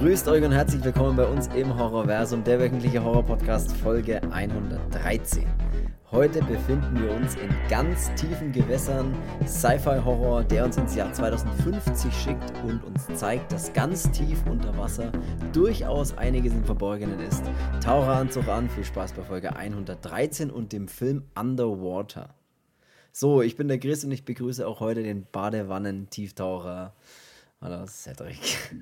Grüßt euch und herzlich willkommen bei uns im Horrorversum, der wöchentliche Horror-Podcast Folge 113. Heute befinden wir uns in ganz tiefen Gewässern Sci-Fi-Horror, der uns ins Jahr 2050 schickt und uns zeigt, dass ganz tief unter Wasser durchaus einiges im Verborgenen ist. Taucheranzug an, viel Spaß bei Folge 113 und dem Film Underwater. So, ich bin der Chris und ich begrüße auch heute den Badewannen-Tieftaucher. Hallo Cedric.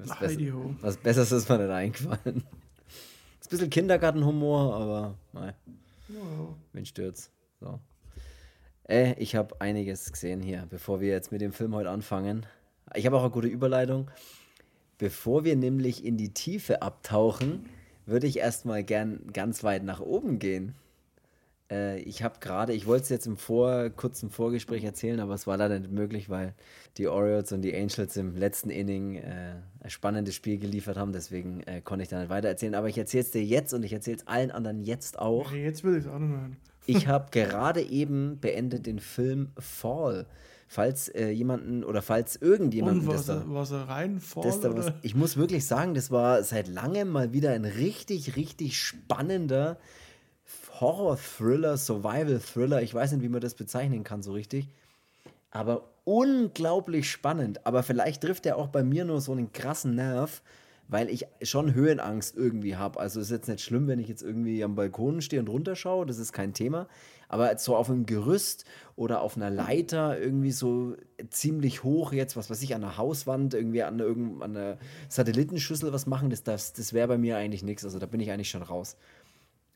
Was, Ach, besser, was Besseres ist mir nicht eingefallen. Ist ein bisschen Kindergartenhumor, aber nein. Ja. Wen stört's? So. Äh, ich habe einiges gesehen hier, bevor wir jetzt mit dem Film heute anfangen. Ich habe auch eine gute Überleitung. Bevor wir nämlich in die Tiefe abtauchen, würde ich erstmal gern ganz weit nach oben gehen. Äh, ich habe gerade, ich wollte es jetzt im vor, kurzen Vorgespräch erzählen, aber es war leider nicht möglich, weil die Orioles und die Angels im letzten Inning äh, ein spannendes Spiel geliefert haben. Deswegen äh, konnte ich da nicht weiter erzählen. Aber ich erzähle es dir jetzt und ich erzähle es allen anderen jetzt auch. Jetzt will ich es auch noch hören. ich habe gerade eben beendet den Film Fall falls äh, jemanden oder falls irgendjemanden. Und was, da, was er rein das da was, Ich muss wirklich sagen, das war seit langem mal wieder ein richtig, richtig spannender Horror-Thriller, Survival-Thriller. Ich weiß nicht, wie man das bezeichnen kann so richtig. Aber unglaublich spannend. Aber vielleicht trifft er auch bei mir nur so einen krassen Nerv, weil ich schon Höhenangst irgendwie habe. Also ist jetzt nicht schlimm, wenn ich jetzt irgendwie am Balkon stehe und runterschaue, das ist kein Thema. Aber so auf einem Gerüst oder auf einer Leiter irgendwie so ziemlich hoch jetzt, was weiß ich, an der Hauswand, irgendwie an, irgend, an der Satellitenschüssel was machen, das, das, das wäre bei mir eigentlich nichts. Also da bin ich eigentlich schon raus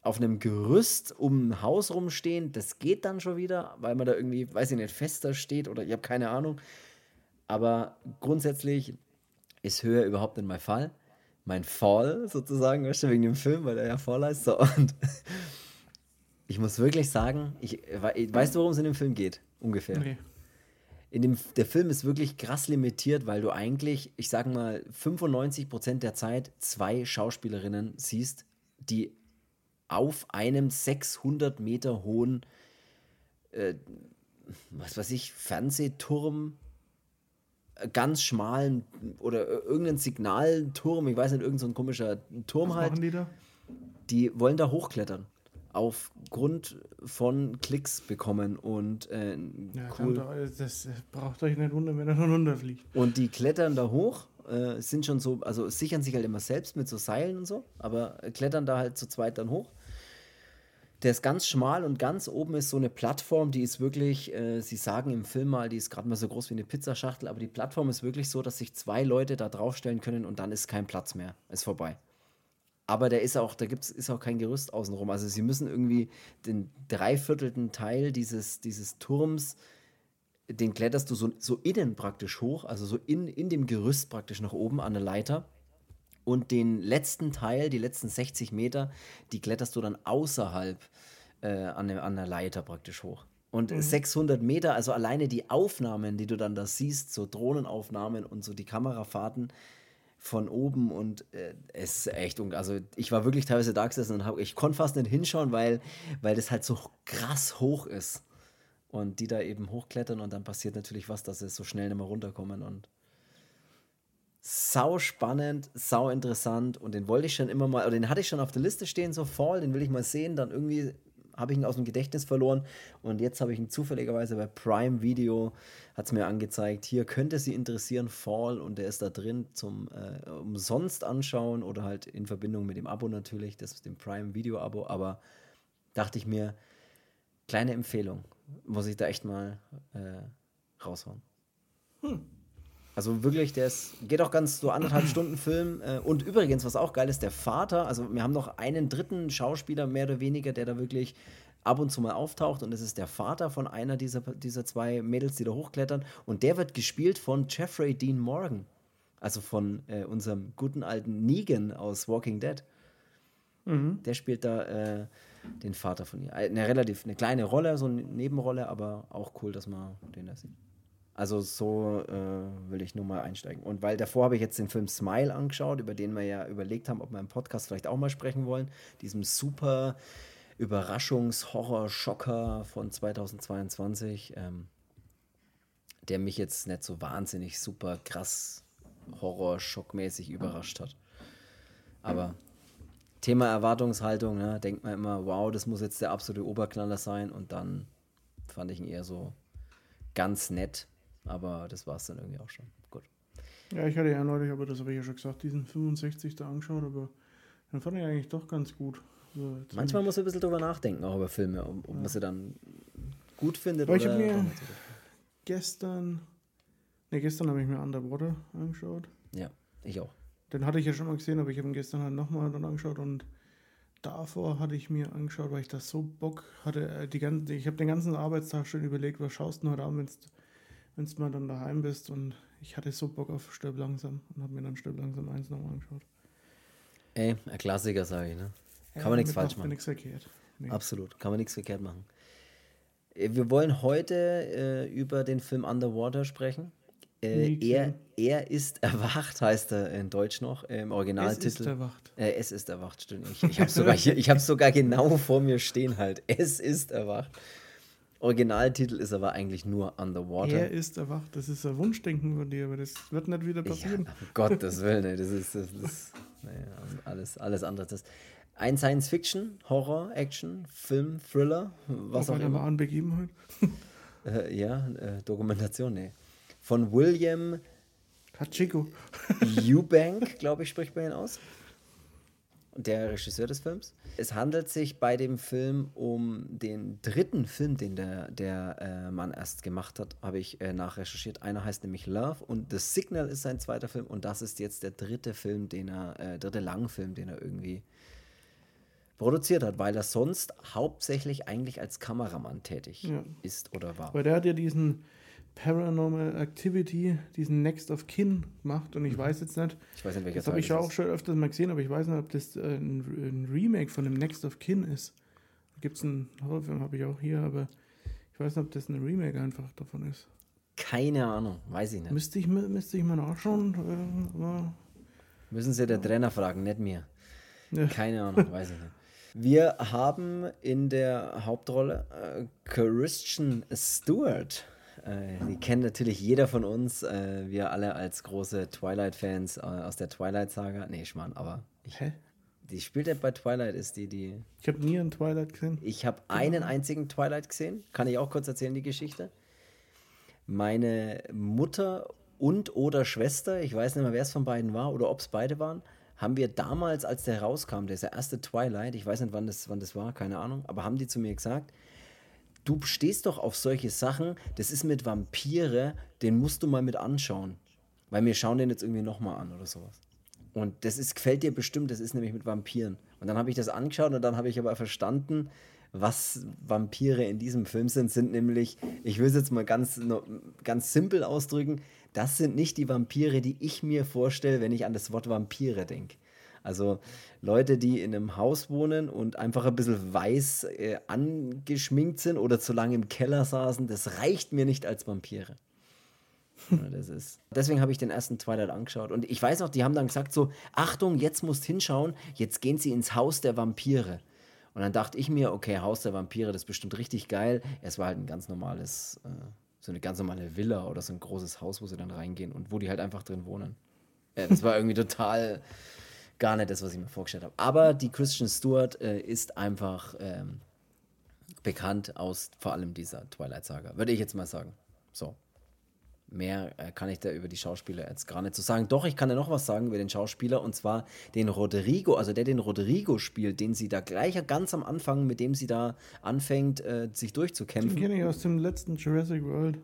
auf einem Gerüst um ein Haus rumstehen, das geht dann schon wieder, weil man da irgendwie, weiß ich nicht, fester steht oder ich habe keine Ahnung. Aber grundsätzlich ist Höhe überhaupt nicht mein Fall. Mein Fall sozusagen, weißt du, wegen dem Film, weil er ja Fall heißt. So. Und ich muss wirklich sagen, ich, weißt du, worum es in dem Film geht? Ungefähr. Nee. In dem, der Film ist wirklich krass limitiert, weil du eigentlich, ich sage mal, 95% der Zeit zwei Schauspielerinnen siehst, die auf einem 600 Meter hohen, äh, was weiß ich, Fernsehturm, äh, ganz schmalen oder irgendein Signalturm, ich weiß nicht, irgendein so komischer Turm was halt. Machen die da? Die wollen da hochklettern. Aufgrund von Klicks bekommen und äh, ja, cool. Doch, das braucht euch nicht wundern, wenn er dann runterfliegt. Und die klettern da hoch äh, sind schon so, also sichern sich halt immer selbst mit so Seilen und so, aber klettern da halt zu zweit dann hoch. Der ist ganz schmal und ganz oben ist so eine Plattform, die ist wirklich, äh, sie sagen im Film mal, die ist gerade mal so groß wie eine Pizzaschachtel, aber die Plattform ist wirklich so, dass sich zwei Leute da draufstellen können und dann ist kein Platz mehr. Ist vorbei. Aber der ist auch, da gibt's, ist auch kein Gerüst außenrum. Also sie müssen irgendwie den dreiviertelten Teil dieses, dieses Turms, den kletterst du so, so innen praktisch hoch, also so in, in dem Gerüst praktisch nach oben an der Leiter. Und den letzten Teil, die letzten 60 Meter, die kletterst du dann außerhalb äh, an, der, an der Leiter praktisch hoch. Und mhm. 600 Meter, also alleine die Aufnahmen, die du dann da siehst, so Drohnenaufnahmen und so die Kamerafahrten von oben und äh, es ist echt, also ich war wirklich teilweise da gesessen und hab, ich konnte fast nicht hinschauen, weil, weil das halt so krass hoch ist. Und die da eben hochklettern und dann passiert natürlich was, dass sie so schnell nicht mehr runterkommen und sau spannend, sau interessant und den wollte ich schon immer mal, oder den hatte ich schon auf der Liste stehen, so Fall, den will ich mal sehen, dann irgendwie habe ich ihn aus dem Gedächtnis verloren und jetzt habe ich ihn zufälligerweise bei Prime Video, hat es mir angezeigt, hier könnte sie interessieren, Fall und der ist da drin zum äh, umsonst anschauen oder halt in Verbindung mit dem Abo natürlich, das ist dem Prime Video Abo, aber dachte ich mir, kleine Empfehlung, muss ich da echt mal äh, raushauen. Hm. Also wirklich, der ist, geht auch ganz so anderthalb Stunden Film. Äh, und übrigens, was auch geil ist, der Vater, also wir haben noch einen dritten Schauspieler mehr oder weniger, der da wirklich ab und zu mal auftaucht und das ist der Vater von einer dieser, dieser zwei Mädels, die da hochklettern und der wird gespielt von Jeffrey Dean Morgan, also von äh, unserem guten alten Negan aus Walking Dead. Mhm. Der spielt da äh, den Vater von ihr. Eine relativ eine kleine Rolle, so eine Nebenrolle, aber auch cool, dass man den da sieht. Also so äh, will ich nur mal einsteigen. Und weil davor habe ich jetzt den Film Smile angeschaut, über den wir ja überlegt haben, ob wir im Podcast vielleicht auch mal sprechen wollen. Diesem super Überraschungs-Horror-Schocker von 2022, ähm, der mich jetzt nicht so wahnsinnig super krass horrorschockmäßig überrascht hat. Aber Thema Erwartungshaltung, ne, denkt man immer, wow, das muss jetzt der absolute Oberknaller sein und dann fand ich ihn eher so ganz nett, aber das war es dann irgendwie auch schon. Gut. Ja, ich hatte ja neulich, aber das habe ich ja schon gesagt, diesen 65 da angeschaut, aber den fand ich eigentlich doch ganz gut. Also Manchmal muss man ein bisschen drüber nachdenken, auch über Filme, ob, ob man sie dann gut findet Aber ich oder habe mir so. gestern, ne, gestern habe ich mir Underwater angeschaut. Ja, ich auch. Den hatte ich ja schon mal gesehen, aber ich habe ihn gestern halt nochmal dann angeschaut und davor hatte ich mir angeschaut, weil ich das so Bock hatte. äh, Die ganze, ich habe den ganzen Arbeitstag schon überlegt, was schaust du heute Abend, wenn du mal dann daheim bist und ich hatte so Bock auf Stirb langsam und habe mir dann Stirb langsam eins nochmal angeschaut. Ey, ein Klassiker, sage ich, ne? Kann Ja, man nichts falsch machen. nichts verkehrt. Nee. Absolut, kann man nichts verkehrt machen. Äh, Wir wollen heute äh, über den Film Underwater sprechen. Äh, er, er ist erwacht, heißt er in Deutsch noch, äh, im Es ist Originaltitel. erwacht. Äh, es ist erwacht, stimmt. Ich, ich habe sogar, ich sogar genau vor mir stehen halt. Es ist erwacht. Originaltitel ist aber eigentlich nur Underwater. Er ist erwacht. Das ist ein Wunschdenken von dir, aber das wird nicht wieder Ja, passieren. um Gottes Willen, ey, das ist, das ist naja, alles, alles andere. Das ein Science-Fiction, Horror, Action, Film, Thriller, was auch einer immer. wahren Begebenheit. Äh, ja, äh, Dokumentation, nee. Von William Hachiko. Eubank, glaube ich, spricht man ihn aus. Der Regisseur des Films. Es handelt sich bei dem Film um den dritten Film, den der, der äh, Mann erst gemacht hat, habe ich äh, nachrecherchiert. Einer heißt nämlich Love und The Signal ist sein zweiter Film und das ist jetzt der dritte Film, den er, äh, dritte Langfilm, den er irgendwie produziert hat, weil er sonst hauptsächlich eigentlich als Kameramann tätig Ja. ist oder war. Weil der hat ja diesen Paranormal Activity, diesen Next of Kin gemacht und ich weiß jetzt nicht, Ich weiß nicht, welcher das habe ich ja auch schon öfters mal gesehen, aber ich weiß nicht, ob das äh, ein, Remake von dem Next of Kin ist. Da gibt es einen Horrorfilm, habe ich auch hier, aber ich weiß nicht, ob das ein Remake einfach davon ist. Keine Ahnung, weiß ich nicht. Müsste ich, müsste ich mal nachschauen. Äh, Müssen Sie der Trainer fragen, nicht mir. Ja. Keine Ahnung, weiß ich nicht. Wir haben in der Hauptrolle äh, Christian Stewart. Äh, die kennt natürlich jeder von uns. Äh, wir alle als große Twilight-Fans äh, aus der Twilight-Saga. Nee, Schmarrn, aber ich, Hä? die spielt ja bei Twilight, ist die, die. Ich habe nie einen Twilight gesehen. Ich habe einen einzigen Twilight gesehen. Kann ich auch kurz erzählen, die Geschichte. Meine Mutter und oder Schwester, ich weiß nicht mehr, wer es von beiden war oder ob es beide waren, haben wir damals, als der rauskam, der erste Twilight, ich weiß nicht, wann das, wann das war, keine Ahnung, aber haben die zu mir gesagt, du stehst doch auf solche Sachen, das ist mit Vampire, den musst du mal mit anschauen. Weil wir schauen den jetzt irgendwie nochmal an oder sowas. Und das ist, gefällt dir bestimmt, das ist nämlich mit Vampiren. Und dann habe ich das angeschaut und dann habe ich aber verstanden, was Vampire in diesem Film sind, sind nämlich, ich will es jetzt mal ganz, ganz simpel ausdrücken, das sind nicht die Vampire, die ich mir vorstelle, wenn ich an das Wort Vampire denke. Also Leute, die in einem Haus wohnen und einfach ein bisschen weiß äh, angeschminkt sind oder zu lange im Keller saßen, das reicht mir nicht als Vampire. Das ist. Deswegen habe ich den ersten Twilight angeschaut. Und ich weiß noch, die haben dann gesagt: so, Achtung, jetzt musst hinschauen, jetzt gehen sie ins Haus der Vampire. Und dann dachte ich mir, okay, Haus der Vampire, das ist bestimmt richtig geil. Es war halt ein ganz normales, äh, so eine ganz normale Villa oder so ein großes Haus, wo sie dann reingehen und wo die halt einfach drin wohnen. Ja, das war irgendwie total gar nicht das, was ich mir vorgestellt habe. Aber die Christian Stewart äh, ist einfach ähm, bekannt aus vor allem dieser Twilight-Saga, würde ich jetzt mal sagen. So. Mehr äh, kann ich da über die Schauspieler jetzt gar nicht so sagen. Doch, ich kann ja noch was sagen über den Schauspieler und zwar den Rodrigo, also der den Rodrigo spielt, den sie da gleich ganz am Anfang, mit dem sie da anfängt, äh, sich Den durchzukämpfen. kenne ich aus dem letzten Jurassic World.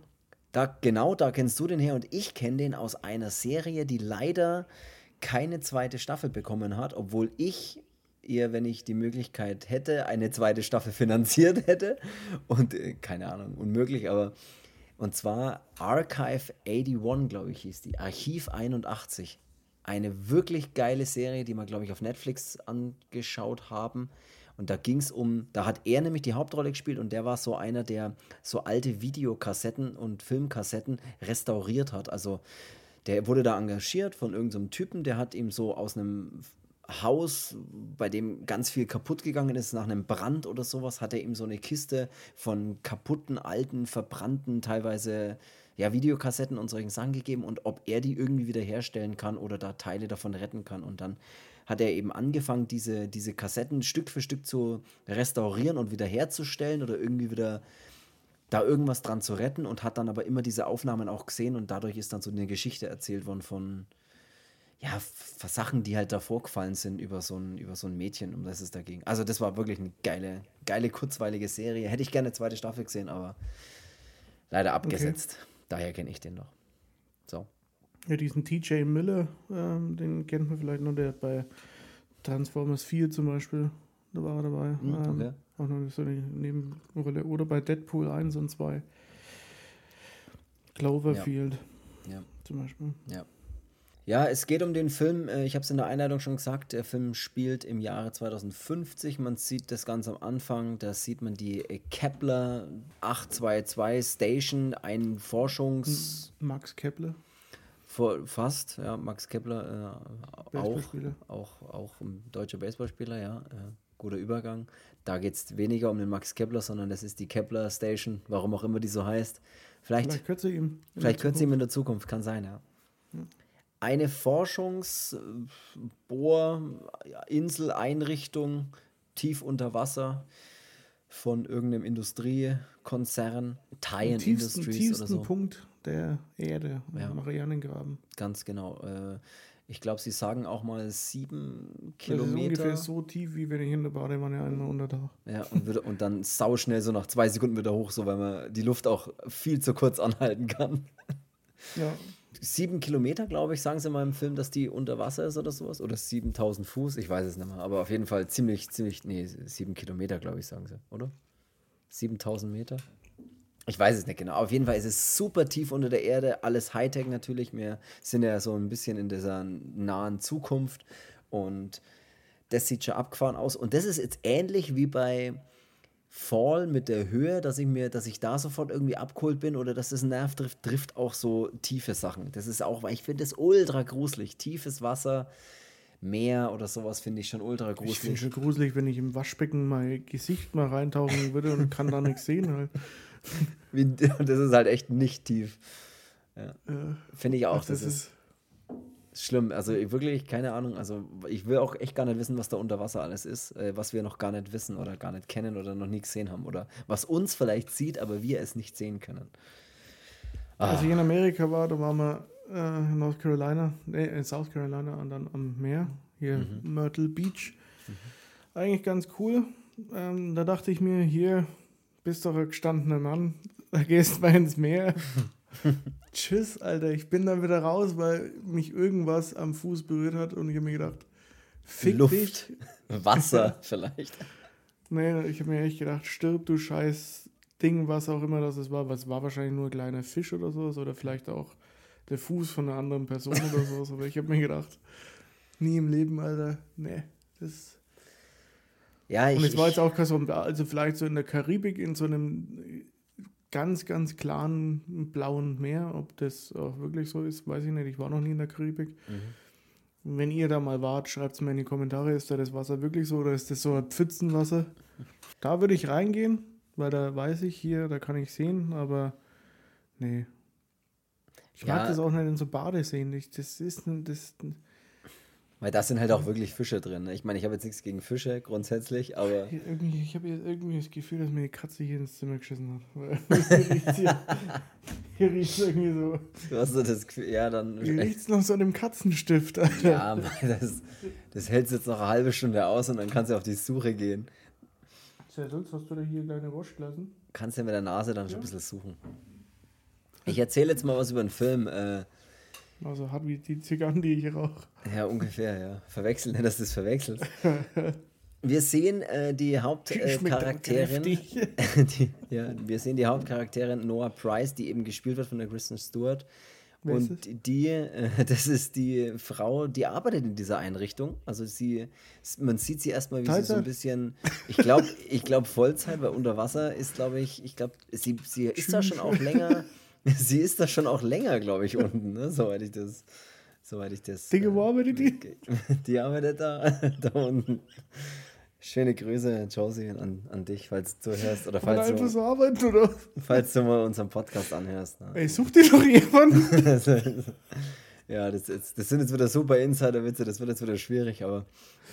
Da, genau, da kennst du den her und ich kenne den aus einer Serie, die leider keine zweite Staffel bekommen hat, obwohl ich ihr, wenn ich die Möglichkeit hätte, eine zweite Staffel finanziert hätte. Und äh, keine Ahnung, unmöglich, aber und zwar Archive 81, glaube ich, hieß die. Archiv 81. Eine wirklich geile Serie, die wir, glaube ich, auf Netflix angeschaut haben. Und da ging es um, da hat er nämlich die Hauptrolle gespielt und der war so einer, der so alte Videokassetten und Filmkassetten restauriert hat. Also der wurde da engagiert von irgendeinem Typen, der hat ihm so aus einem Haus, bei dem ganz viel kaputt gegangen ist, nach einem Brand oder sowas, hat er ihm so eine Kiste von kaputten, alten, verbrannten, teilweise ja, Videokassetten und solchen Sachen gegeben und ob er die irgendwie wieder herstellen kann oder da Teile davon retten kann. Und dann hat er eben angefangen, diese, diese Kassetten Stück für Stück zu restaurieren und wieder herzustellen oder irgendwie wieder da irgendwas dran zu retten und hat dann aber immer diese Aufnahmen auch gesehen und dadurch ist dann so eine Geschichte erzählt worden von, ja, Sachen, die halt da vorgefallen sind über so ein, über so ein Mädchen, um das es da ging. Also das war wirklich eine geile, geile, kurzweilige Serie. Hätte ich gerne eine zweite Staffel gesehen, aber leider abgesetzt. Okay. Daher kenne ich den noch. So. Ja, diesen TJ Miller, ähm, den kennt man vielleicht noch, der bei Transformers 4 zum Beispiel, da war er dabei. Mhm, okay. ähm, auch noch so eine Nebenrolle. Oder bei Deadpool 1 und 2. Cloverfield. Ja. ja. Zum Beispiel. Ja. Ja, es geht um den Film, äh, ich habe es in der Einleitung schon gesagt, der Film spielt im Jahre 2050. Man sieht das ganz am Anfang, da sieht man die äh, Kepler 822 Station, ein Forschungs... Max Kepler. Fast, ja, Max Kepler, äh, auch, auch, auch ein deutscher Baseballspieler, ja, äh, guter Übergang. Da geht es weniger um den Max Kepler, sondern das ist die Kepler Station, warum auch immer die so heißt. Vielleicht, vielleicht ihr ihm, vielleicht ihr ihm in der Zukunft, kann sein, ja. ja eine Forschungsbohrinseleinrichtung tief unter Wasser von irgendeinem Industriekonzern, Tyen tiefsten, Industries tiefsten oder so. Punkt der Erde, ja. Marianengraben. Ganz genau. Äh, ich glaube, sie sagen auch mal sieben Kilometer. Das ist ungefähr so tief, wie wenn ich in der Badewanne einmal untertauche. Ja, und, wieder, und dann sauschnell so nach zwei Sekunden wieder hoch, so weil man die Luft auch viel zu kurz anhalten kann. Ja, sieben Kilometer, glaube ich, sagen sie mal im Film, dass die unter Wasser ist oder sowas. Oder 7000 Fuß, ich weiß es nicht mehr. Aber auf jeden Fall ziemlich, ziemlich, nee, sieben Kilometer, glaube ich, sagen sie, oder? 7000 Meter? Ich weiß es nicht genau. Auf jeden Fall ist es super tief unter der Erde, alles Hightech natürlich. Wir sind ja so ein bisschen in dieser nahen Zukunft und das sieht schon abgefahren aus. Und das ist jetzt ähnlich wie bei Fall mit der Höhe, dass ich mir, dass ich da sofort irgendwie abgeholt bin oder dass das Nerv trifft, trifft auch so tiefe Sachen. Das ist auch, weil ich finde das ultra gruselig. Tiefes Wasser, Meer oder sowas finde ich schon ultra gruselig. Ich finde schon gruselig, wenn ich im Waschbecken mein Gesicht mal reintauchen würde und kann da nichts sehen. Halt. das ist halt echt nicht tief. Ja. Ja. Finde ich auch. Ach, das, das, ist, schlimm. Also wirklich, keine Ahnung. Also ich will auch echt gar nicht wissen, was da unter Wasser alles ist, äh, was wir noch gar nicht wissen oder gar nicht kennen oder noch nie gesehen haben. Oder was uns vielleicht sieht, aber wir es nicht sehen können. Ah. Als ich in Amerika war, da waren wir äh, in North Carolina, nee, in South Carolina und dann am Meer, hier mhm. Myrtle Beach. Mhm. Eigentlich ganz cool. Ähm, da dachte ich mir, hier bist doch ein gestandener Mann, da gehst du mal ins Meer. Tschüss, Alter. Ich bin dann wieder raus, weil mich irgendwas am Fuß berührt hat und ich habe mir gedacht, fick Luft, dich. Wasser vielleicht. Nee, ich habe mir echt gedacht, stirb du scheiß Ding, was auch immer das war. Was war wahrscheinlich nur ein kleiner Fisch oder sowas oder vielleicht auch der Fuß von einer anderen Person oder sowas. Aber ich habe mir gedacht, nie im Leben, Alter. Nee, das. Ja, ich, und es war jetzt auch so, also vielleicht so in der Karibik in so einem ganz, ganz klaren blauen Meer. Ob das auch wirklich so ist, weiß ich nicht. Ich war noch nie in der Karibik. Mhm. Wenn ihr da mal wart, schreibt es mir in die Kommentare, ist da das Wasser wirklich so oder ist das so ein Pfützenwasser? Da würde ich reingehen, weil da weiß ich hier, da kann ich sehen, aber nee. Ich ja. mag das auch nicht in so Badeseen. das ist, das, weil da sind halt auch wirklich Fische drin. Ne? Ich meine, ich habe jetzt nichts gegen Fische grundsätzlich, aber. Irgendwie, ich habe irgendwie das Gefühl, dass mir die Katze hier ins Zimmer geschissen hat. hier, riecht es irgendwie so. Du hast so das Gefühl, ja, dann. Hier riecht es noch so an dem Katzenstift. Alter. Ja, das, das hältst jetzt noch eine halbe Stunde aus und dann kannst du auf die Suche gehen. Ja, sonst hast du da hier deine Waschglasen. Kannst du ja mit der Nase dann ja. schon ein bisschen suchen. Ich erzähle jetzt mal was über einen Film. Äh, also hart wie die Zigarren, die ich rauche. Ja, ungefähr, ja. Verwechseln, dass du das verwechselst. Wir sehen äh, die Hauptcharakterin. Äh, ja, wir sehen die Hauptcharakterin Noah Price, die eben gespielt wird von der Kristen Stewart. Wer und die, äh, das ist die Frau, die arbeitet in dieser Einrichtung. Also sie, man sieht sie erstmal, wie Teilzeit. sie so ein bisschen, ich glaube, ich glaube Vollzeit, weil unter Wasser ist, glaube ich, ich glaube, sie, sie ist da schon auch länger. Sie ist da schon auch länger, glaube ich, unten, ne? soweit ich das. Soweit ich das. Dinge, wo arbeitet die? Die arbeitet da, da unten. Schöne Grüße, Josie, an, an dich, falls du hörst. Oder falls einfach du, so arbeiten, oder? falls du mal unseren Podcast anhörst. Ne? Ey, such dir doch jemanden. ja, das, ist, das sind jetzt wieder super Insider-Witze, das wird jetzt wieder schwierig, aber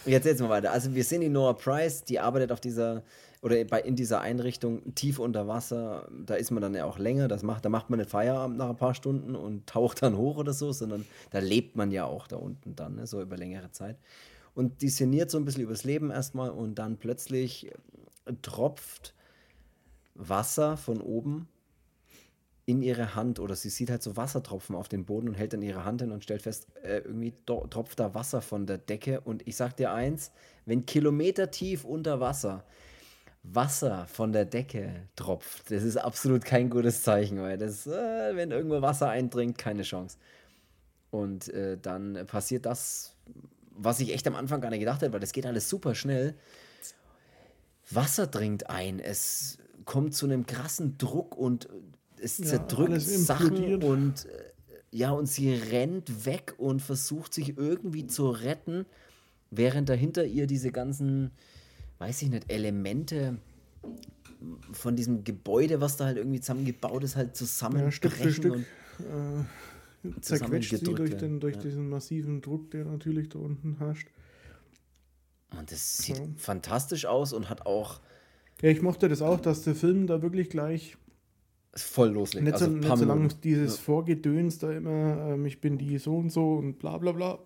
jetzt jetzt mal weiter. Also wir sehen die Noah Price, die arbeitet auf dieser, oder bei, in dieser Einrichtung tief unter Wasser. Da ist man dann ja auch länger, das macht, da macht man nicht Feierabend nach ein paar Stunden und taucht dann hoch oder so, sondern da lebt man ja auch da unten dann, ne, so über längere Zeit und die sinniert so ein bisschen übers Leben erstmal und dann plötzlich tropft Wasser von oben in ihre Hand oder sie sieht halt so Wassertropfen auf den Boden und hält dann ihre Hand hin und stellt fest, äh, irgendwie tropft da Wasser von der Decke und ich sag dir eins, wenn Kilometer tief unter Wasser Wasser von der Decke tropft, das ist absolut kein gutes Zeichen, weil das, äh, wenn irgendwo Wasser eindringt, keine Chance. Und äh, dann passiert das, was ich echt am Anfang gar nicht gedacht hätte, weil das geht alles super schnell. Wasser dringt ein, es kommt zu einem krassen Druck und es ja, zerdrückt Sachen und äh, ja, und sie rennt weg und versucht sich irgendwie zu retten, während dahinter ihr diese ganzen, weiß ich nicht, Elemente von diesem Gebäude, was da halt irgendwie zusammengebaut ist, halt zusammenbrechen. Ja, Stück für Stück. Und, äh, zerquetscht sie durch, den, durch ja. diesen massiven Druck, der natürlich da unten herrscht. Und das sieht ja. fantastisch aus und hat auch. Ja, ich mochte das auch, dass der Film da wirklich gleich voll loslegt. Nicht, so, also nicht so lange dieses ja. Vorgedöns da immer, ähm, ich bin die so und so und bla bla bla.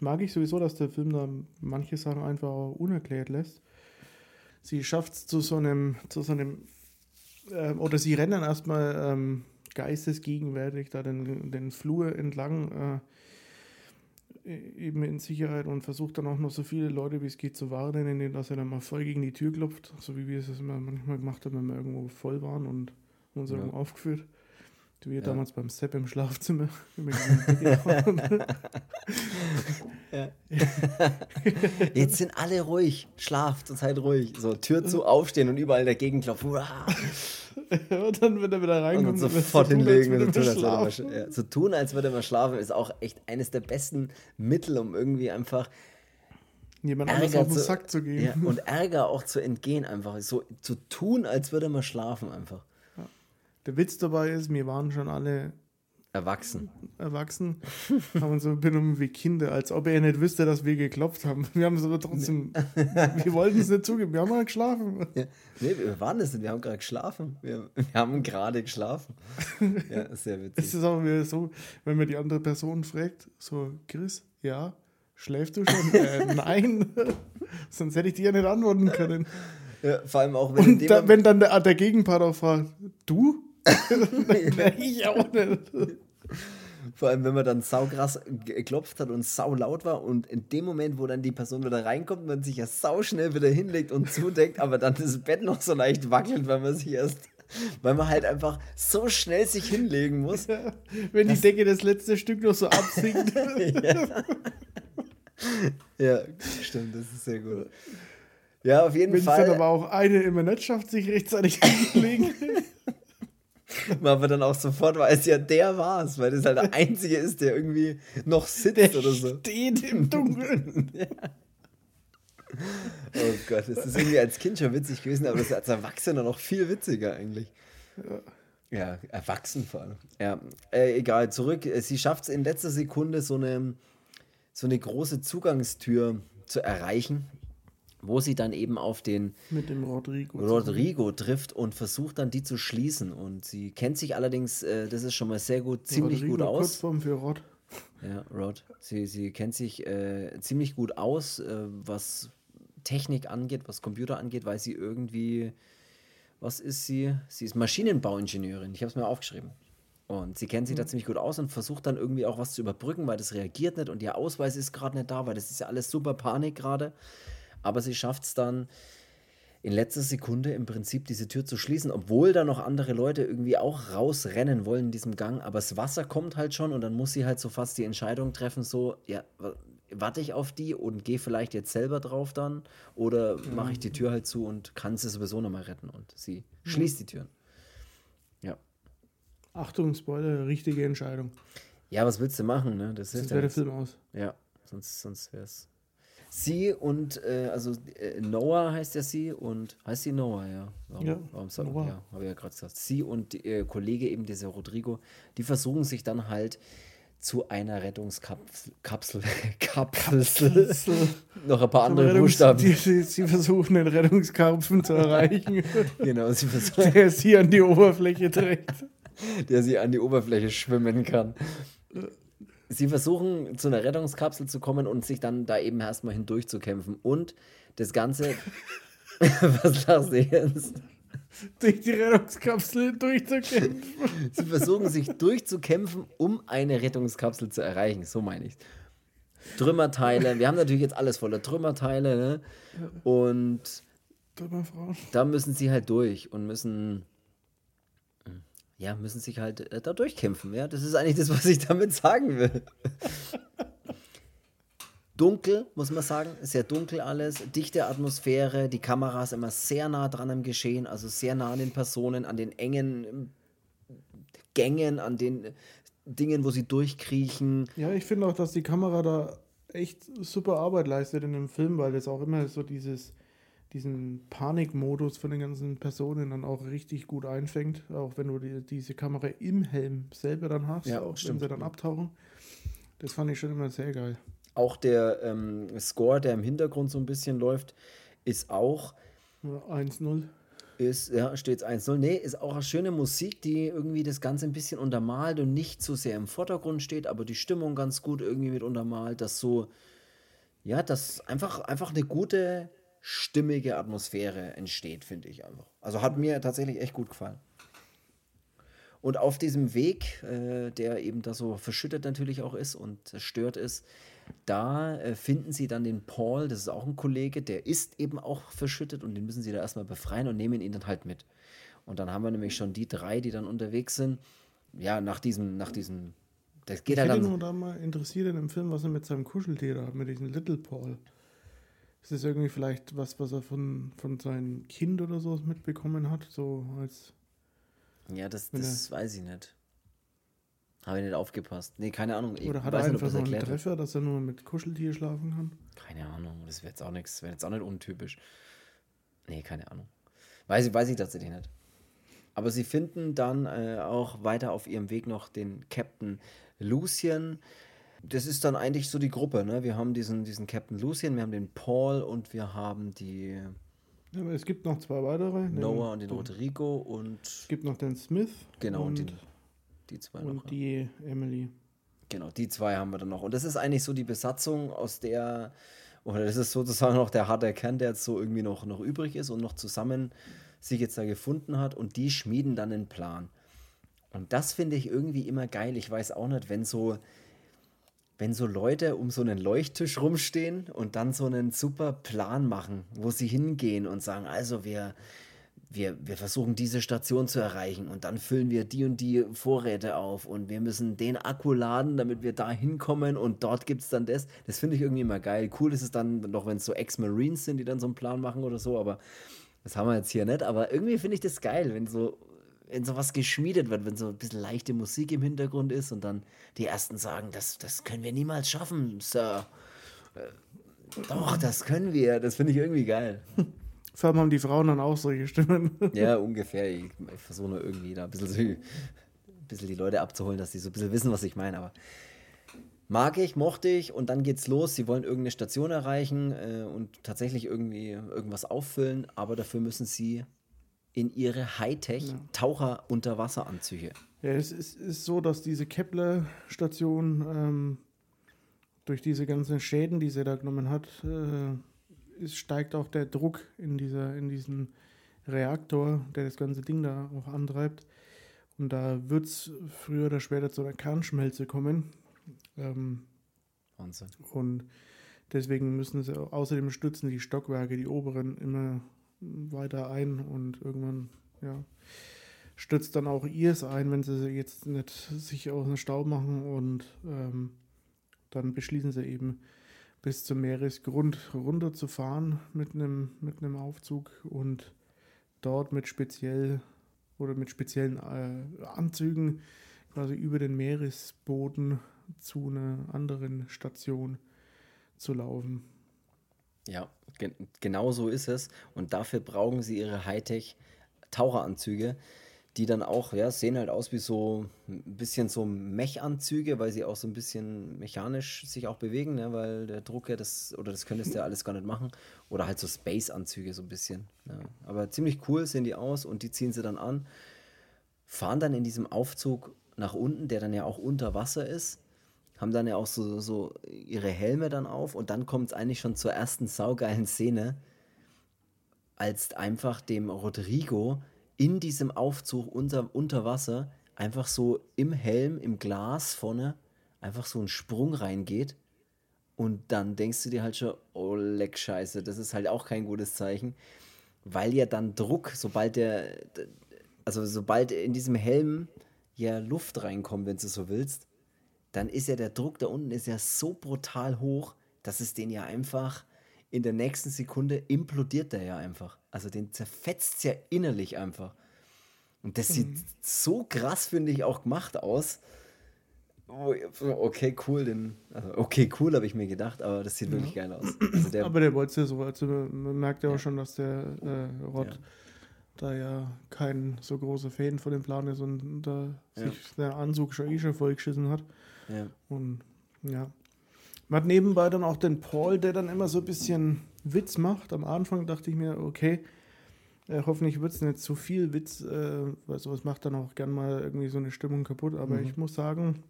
Mag ich sowieso, dass der Film da manche Sachen einfach unerklärt lässt. Sie schafft es zu so einem, zu so einem, äh, oder sie rennen erstmal ähm, geistesgegenwärtig da den, den Flur entlang äh, eben in Sicherheit und versucht dann auch noch so viele Leute wie es geht zu warnen, indem dass er dann mal voll gegen die Tür klopft, so wie wir es immer manchmal gemacht haben, wenn wir irgendwo voll waren und uns ja. irgendwo aufgeführt. Du ja. damals beim Sepp im Schlafzimmer. ja. Jetzt sind alle ruhig, schlaft, seid ruhig. So, Tür zu, aufstehen und überall dagegen klopfen. und dann, wenn er wieder reinkommt, und sofort hinlegen so tun, als würde ja, so tun, als würde man schlafen, ist auch echt eines der besten Mittel, um irgendwie einfach jemand anders auf den zu, Sack zu gehen. Ja, und Ärger auch zu entgehen, einfach so zu tun, als würde man schlafen, einfach. Der Witz dabei ist, wir waren schon alle erwachsen. Erwachsen, haben uns so benommen wie Kinder, als ob er nicht wüsste, dass wir geklopft haben. Wir haben es aber trotzdem, wir wollten es nicht zugeben, wir haben mal geschlafen. Ja. Nee, wir waren es nicht, wir haben gerade geschlafen. Wir, wir haben gerade geschlafen. Ja, sehr witzig. Es ist auch wieder so, wenn man die andere Person fragt, so, Chris, ja, schläfst du schon? äh, nein, sonst hätte ich dir ja nicht antworten können. Ja, vor allem auch, wenn, Und da, wenn dann der, der Gegenpart auch fragt, du? Ich auch nicht. Vor allem, wenn man dann saukrass geklopft hat und sau laut war und in dem Moment, wo dann die Person wieder reinkommt, man sich ja sau schnell wieder hinlegt und zudeckt, aber dann das Bett noch so leicht wackelt, weil man sich erst, weil man halt einfach so schnell sich hinlegen muss. Ja, wenn die Decke das letzte Stück noch so absinkt. ja. ja, stimmt, das ist sehr gut. Ja, auf jeden wenn Fall. Wenn es dann aber auch eine immer nicht schafft, sich rechtzeitig hinzulegen. Man aber dann auch sofort weiß, ja, der war's, weil das halt der Einzige ist, der irgendwie noch sitzt der oder so. steht im Dunkeln. ja. Oh Gott, das ist irgendwie als Kind schon witzig gewesen, aber das ist als Erwachsener noch viel witziger eigentlich. Ja. Ja, erwachsen vor allem. Ja, äh, egal, zurück. Sie schafft es in letzter Sekunde, so eine, so eine große Zugangstür zu erreichen wo sie dann eben auf den mit dem Rodrigo, Rodrigo trifft und versucht dann die zu schließen. Und sie kennt sich allerdings, äh, das ist schon mal sehr gut, ziemlich Rodrigo, gut aus. Kurzform für Rod. Ja, Rod. Sie, sie kennt sich äh, ziemlich gut aus, äh, was Technik angeht, was Computer angeht, weil sie irgendwie, was ist sie? Sie ist Maschinenbauingenieurin. Ich habe es mir aufgeschrieben. Und sie kennt sich mhm. da ziemlich gut aus und versucht dann irgendwie auch was zu überbrücken, weil das reagiert nicht und ihr Ausweis ist gerade nicht da, weil das ist ja alles super Panik gerade. Aber sie schafft es dann in letzter Sekunde im Prinzip diese Tür zu schließen, obwohl da noch andere Leute irgendwie auch rausrennen wollen in diesem Gang. Aber das Wasser kommt halt schon und dann muss sie halt so fast die Entscheidung treffen, so, ja, warte ich auf die und gehe vielleicht jetzt selber drauf dann oder mhm. mache ich die Tür halt zu und kann sie sowieso nochmal retten und sie mhm. schließt die Türen. Ja. Achtung, Spoiler, richtige Entscheidung. Ja, was willst du machen, ne? Das sonst wäre der Film aus. Ja, sonst, sonst wäre es Sie und, äh, also äh, Noah heißt ja sie und, heißt sie Noah, ja. Warum, Ja, warum Noah. ja, habe ich ja gerade gesagt. Sie und ihr Kollege eben, dieser Rodrigo, die versuchen sich dann halt zu einer Rettungskapsel, Kapsel, Kapsel, noch ein paar andere Rettungs- Buchstaben. Die, sie, sie versuchen, den Rettungskarpfen zu erreichen, Genau, sie versuchen, der sie an die Oberfläche trägt. der sie an die Oberfläche schwimmen kann. Sie versuchen zu einer Rettungskapsel zu kommen und sich dann da eben erstmal hindurchzukämpfen. Und das Ganze. Was lachst du jetzt? Durch die Rettungskapsel durchzukämpfen. Sie versuchen sich durchzukämpfen, um eine Rettungskapsel zu erreichen. So meine ich Trümmerteile. Wir haben natürlich jetzt alles voller Trümmerteile. Ne? Und Drüber Frauen. da müssen sie halt durch und müssen. Ja, müssen sich halt äh, da durchkämpfen. Ja, das ist eigentlich das, was ich damit sagen will. Dunkel, muss man sagen, sehr dunkel alles, dichte Atmosphäre, die Kamera ist immer sehr nah dran am Geschehen, also sehr nah an den Personen, an den engen ähm, Gängen, an den äh, Dingen, wo sie durchkriechen. Ja, ich finde auch, dass die Kamera da echt super Arbeit leistet in dem Film, weil das auch immer so dieses, diesen Panikmodus von den ganzen Personen dann auch richtig gut einfängt. Auch wenn du die, diese Kamera im Helm selber dann hast, Ja, auch wenn stimmt. sie dann abtauchen. Das fand ich schon immer sehr geil. Auch der ähm, Score, der im Hintergrund so ein bisschen läuft, ist auch Ja, 1-0. Ist, ja, steht 1-0. Nee, ist auch eine schöne Musik, die irgendwie das Ganze ein bisschen untermalt und nicht so sehr im Vordergrund steht, aber die Stimmung ganz gut irgendwie mit untermalt, dass so, ja, dass einfach, einfach eine gute, stimmige Atmosphäre entsteht, finde ich einfach. Also hat mir tatsächlich echt gut gefallen. Und auf diesem Weg, äh, der eben da so verschüttet natürlich auch ist und zerstört ist, da äh, finden sie dann den Paul, das ist auch ein Kollege, der ist eben auch verschüttet und den müssen sie da erstmal befreien und nehmen ihn dann halt mit. Und dann haben wir nämlich schon die drei, die dann unterwegs sind. Ja, nach diesem, nach diesem, das geht Ich halt hätte dann. nur da mal interessiert in dem Film, was er mit seinem Kuscheltier hat, mit diesem Little Paul. Ist das irgendwie vielleicht was, was er von, von seinem Kind oder so mitbekommen hat? So als. Ja, das, das weiß ich nicht. Habe ich nicht aufgepasst. Nee, keine Ahnung. Ich Oder hat er nicht, einfach das so einen. Treffer, dass er nur mit Kuscheltier schlafen kann? Keine Ahnung, das wäre jetzt auch nichts, wäre jetzt auch nicht untypisch. Nee, keine Ahnung. Weiß ich, weiß ich tatsächlich nicht. Aber sie finden dann äh, auch weiter auf ihrem Weg noch den Captain Lucien. Das ist dann eigentlich so die Gruppe, ne? Wir haben diesen, diesen Captain Lucien, wir haben den Paul und wir haben die Ja, es gibt noch zwei weitere. den- Noah und den den- Rodrigo und Es gibt noch den Smith. genau, und, und, den, die zwei noch. und die Emily. Genau, die zwei haben wir dann noch. Und das ist eigentlich so die Besatzung, aus der, oder das ist sozusagen noch der harte Kern, der jetzt so irgendwie noch, noch übrig ist und noch zusammen sich jetzt da gefunden hat. Und die schmieden dann einen Plan. Und das finde ich irgendwie immer geil. Ich weiß auch nicht, wenn so, wenn so Leute um so einen Leuchttisch rumstehen und dann so einen super Plan machen, wo sie hingehen und sagen, also wir, wir, wir versuchen diese Station zu erreichen und dann füllen wir die und die Vorräte auf und wir müssen den Akku laden, damit wir da hinkommen und dort gibt es dann das. Das finde ich irgendwie immer geil. Cool ist es dann noch, wenn es so Ex-Marines sind, die dann so einen Plan machen oder so, aber das haben wir jetzt hier nicht. Aber irgendwie finde ich das geil, wenn so, wenn sowas geschmiedet wird, wenn so ein bisschen leichte Musik im Hintergrund ist und dann die Ersten sagen, das, das können wir niemals schaffen, Sir. Äh, Doch, das können wir. Das finde ich irgendwie geil. Vor allem haben die Frauen dann auch solche Stimmen. Ja, ungefähr. Ich, ich versuche nur irgendwie da ein bisschen, so, ein bisschen die Leute abzuholen, dass sie so ein bisschen wissen, was ich meine. Aber mag ich, mochte ich und dann geht's los. Sie wollen irgendeine Station erreichen äh, und tatsächlich irgendwie irgendwas auffüllen, aber dafür müssen sie in ihre Hightech-Taucher-Unterwasseranzüge. Ja, es ist, ist so, dass diese Kepler-Station ähm, durch diese ganzen Schäden, die sie da genommen hat, äh, es steigt auch der Druck in, dieser, in diesem Reaktor, der das ganze Ding da auch antreibt. Und da wird es früher oder später zu einer Kernschmelze kommen. Ähm, Wahnsinn. und deswegen müssen sie, außerdem stützen die Stockwerke, die oberen, immer weiter ein und irgendwann, ja, stützt dann auch ihrs ein, wenn sie jetzt nicht sich aus dem Staub machen und ähm, dann beschließen sie eben bis zum Meeresgrund runterzufahren mit einem mit einem Aufzug und dort mit speziell oder mit speziellen äh, Anzügen quasi über den Meeresboden zu einer anderen Station zu laufen. Ja, ge genau so ist es. Und dafür brauchen sie ihre Hightech-Taucheranzüge, die dann auch, ja, sehen halt aus wie so ein bisschen so Mech-Anzüge, weil sie auch so ein bisschen mechanisch sich auch bewegen, ne, weil der Druck ja das, oder das könntest du ja alles gar nicht machen. Oder halt so Space-Anzüge so ein bisschen. Ja. Aber ziemlich cool sehen die aus und die ziehen sie dann an, fahren dann in diesem Aufzug nach unten, der dann ja auch unter Wasser ist haben dann ja auch so, so ihre Helme dann auf und dann kommt es eigentlich schon zur ersten saugeilen Szene, als einfach dem Rodrigo in diesem Aufzug unter, unter Wasser einfach so im Helm, im Glas vorne, einfach so ein Sprung reingeht. Und dann denkst du dir halt schon, oh leck Scheiße, das ist halt auch kein gutes Zeichen, weil ja dann Druck, sobald der, also sobald in diesem Helm ja Luft reinkommt, wenn du so willst, dann ist ja der Druck da unten ist ja so brutal hoch, dass es den ja einfach in der nächsten Sekunde implodiert der ja einfach. Also den zerfetzt es ja innerlich einfach. Und das sieht mhm. so krass, finde ich, auch gemacht aus. Oh, okay, cool, den, also okay, cool, habe ich mir gedacht, aber das sieht ja. wirklich geil aus. Also der, aber der wollte ja so, also man merkt ja auch schon, dass der äh, Rott ja. da ja kein so großer Fan von dem Plan ist und da sich der Anzug schon eh schon vollgeschissen hat. Ja. Und ja. Man hat nebenbei dann auch den Paul, der dann immer so ein bisschen Witz macht. Am Anfang dachte ich mir, okay, äh, hoffentlich wird es nicht zu viel Witz, äh, weil sowas macht dann auch gern mal irgendwie so eine Stimmung kaputt. Aber mhm. ich muss sagen,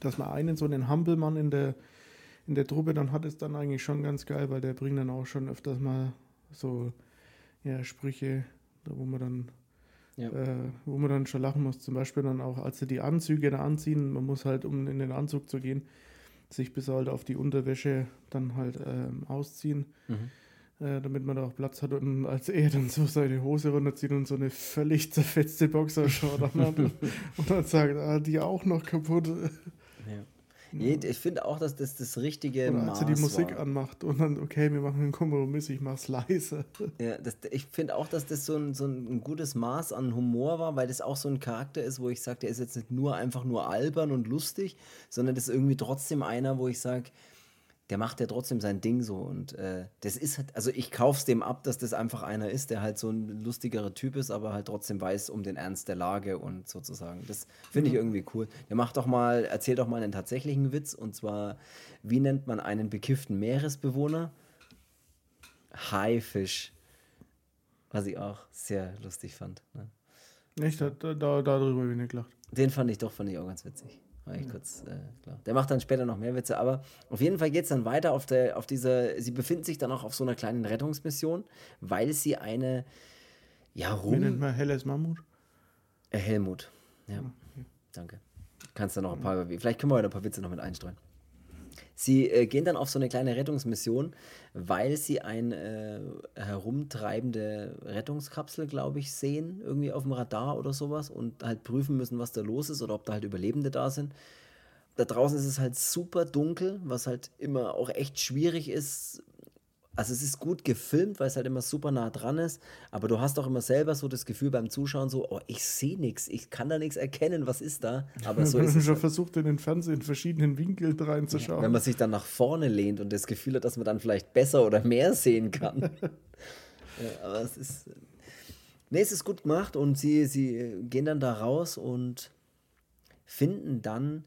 dass man einen so einen Hampelmann in der, in der Truppe dann hat, ist dann eigentlich schon ganz geil, weil der bringt dann auch schon öfters mal so ja, Sprüche, da wo man dann ja. äh, wo man dann schon lachen muss. Zum Beispiel dann auch, als sie die Anzüge da anziehen, man muss halt, um in den Anzug zu gehen, sich bis halt auf die Unterwäsche dann halt ähm, ausziehen, mhm. äh, damit man da auch Platz hat. Und als er dann so seine Hose runterzieht und so eine völlig zerfetzte Boxershort hat und dann sagt, ah, die auch noch kaputt. Ja. Nee, ich finde auch, dass das das richtige Oder als er die Musik war. anmacht und dann, okay, wir machen einen Kompromiss, ich mach's leise. Ja, das, ich finde auch, dass das so ein, so ein gutes Maß an Humor war, weil das auch so ein Charakter ist, wo ich sage, der ist jetzt nicht nur einfach nur albern und lustig, sondern das ist irgendwie trotzdem einer, wo ich sage, der macht ja trotzdem sein Ding so. Und äh, das ist halt, also ich kauf's dem ab, dass das einfach einer ist, der halt so ein lustigerer Typ ist, aber halt trotzdem weiß um den Ernst der Lage und sozusagen. Das finde ich mhm. irgendwie cool. Der macht doch mal, erzählt doch mal einen tatsächlichen Witz und zwar, wie nennt man einen bekifften Meeresbewohner? Haifisch. Was ich auch sehr lustig fand. Ne? Echt? Da, da, darüber bin ich gelacht. Den fand ich doch, fand ich auch ganz witzig. Ich kurz, äh, klar. Der macht dann später noch mehr Witze, aber auf jeden Fall geht es dann weiter auf, der, auf dieser. Sie befinden sich dann auch auf so einer kleinen Rettungsmission, weil sie eine. Ja, rum. Wie nennt man Helles Mammut? Äh, Helmut. Ja. Okay. Danke. Kannst du noch ein paar. Vielleicht können wir heute ein paar Witze noch mit einstreuen. Sie äh, gehen dann auf so eine kleine Rettungsmission, weil sie eine äh, herumtreibende Rettungskapsel, glaube ich, sehen, irgendwie auf dem Radar oder sowas und halt prüfen müssen, was da los ist oder ob da halt Überlebende da sind. Da draußen ist es halt super dunkel, was halt immer auch echt schwierig ist, also es ist gut gefilmt, weil es halt immer super nah dran ist, aber du hast auch immer selber so das Gefühl beim Zuschauen so, oh, ich sehe nichts, ich kann da nichts erkennen, was ist da? Aber so ist es schon halt. versucht in den Fernsehen in verschiedenen Winkeln reinzuschauen. Wenn man sich dann nach vorne lehnt und das Gefühl hat, dass man dann vielleicht besser oder mehr sehen kann. ja, aber es ist Nee, es ist gut gemacht und sie sie gehen dann da raus und finden dann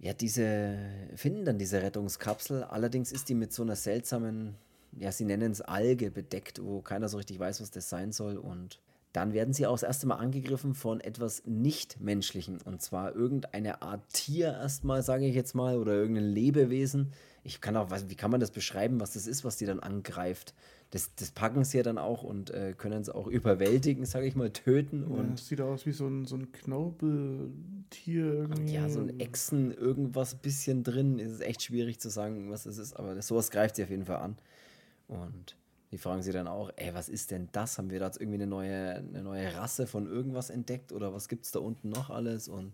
ja, diese, finden dann diese Rettungskapsel. Allerdings ist die mit so einer seltsamen, ja, sie nennen es Alge bedeckt, wo keiner so richtig weiß, was das sein soll. Und dann werden sie auch das erste Mal angegriffen von etwas Nichtmenschlichen. Und zwar irgendeine Art Tier erstmal, sage ich jetzt mal, oder irgendein Lebewesen. Ich kann auch, wie kann man das beschreiben, was das ist, was die dann angreift? Das, das packen sie ja dann auch und äh, können es auch überwältigen, sage ich mal, töten. Ja, und das sieht aus wie so ein, so ein Knorpeltier irgendwie. Ja, so ein Echsen, irgendwas bisschen drin. Es ist echt schwierig zu sagen, was es ist, aber das, sowas greift sie auf jeden Fall an. Und die fragen sie dann auch, ey, was ist denn das? Haben wir da jetzt irgendwie eine neue, eine neue Rasse von irgendwas entdeckt oder was gibt es da unten noch alles? Und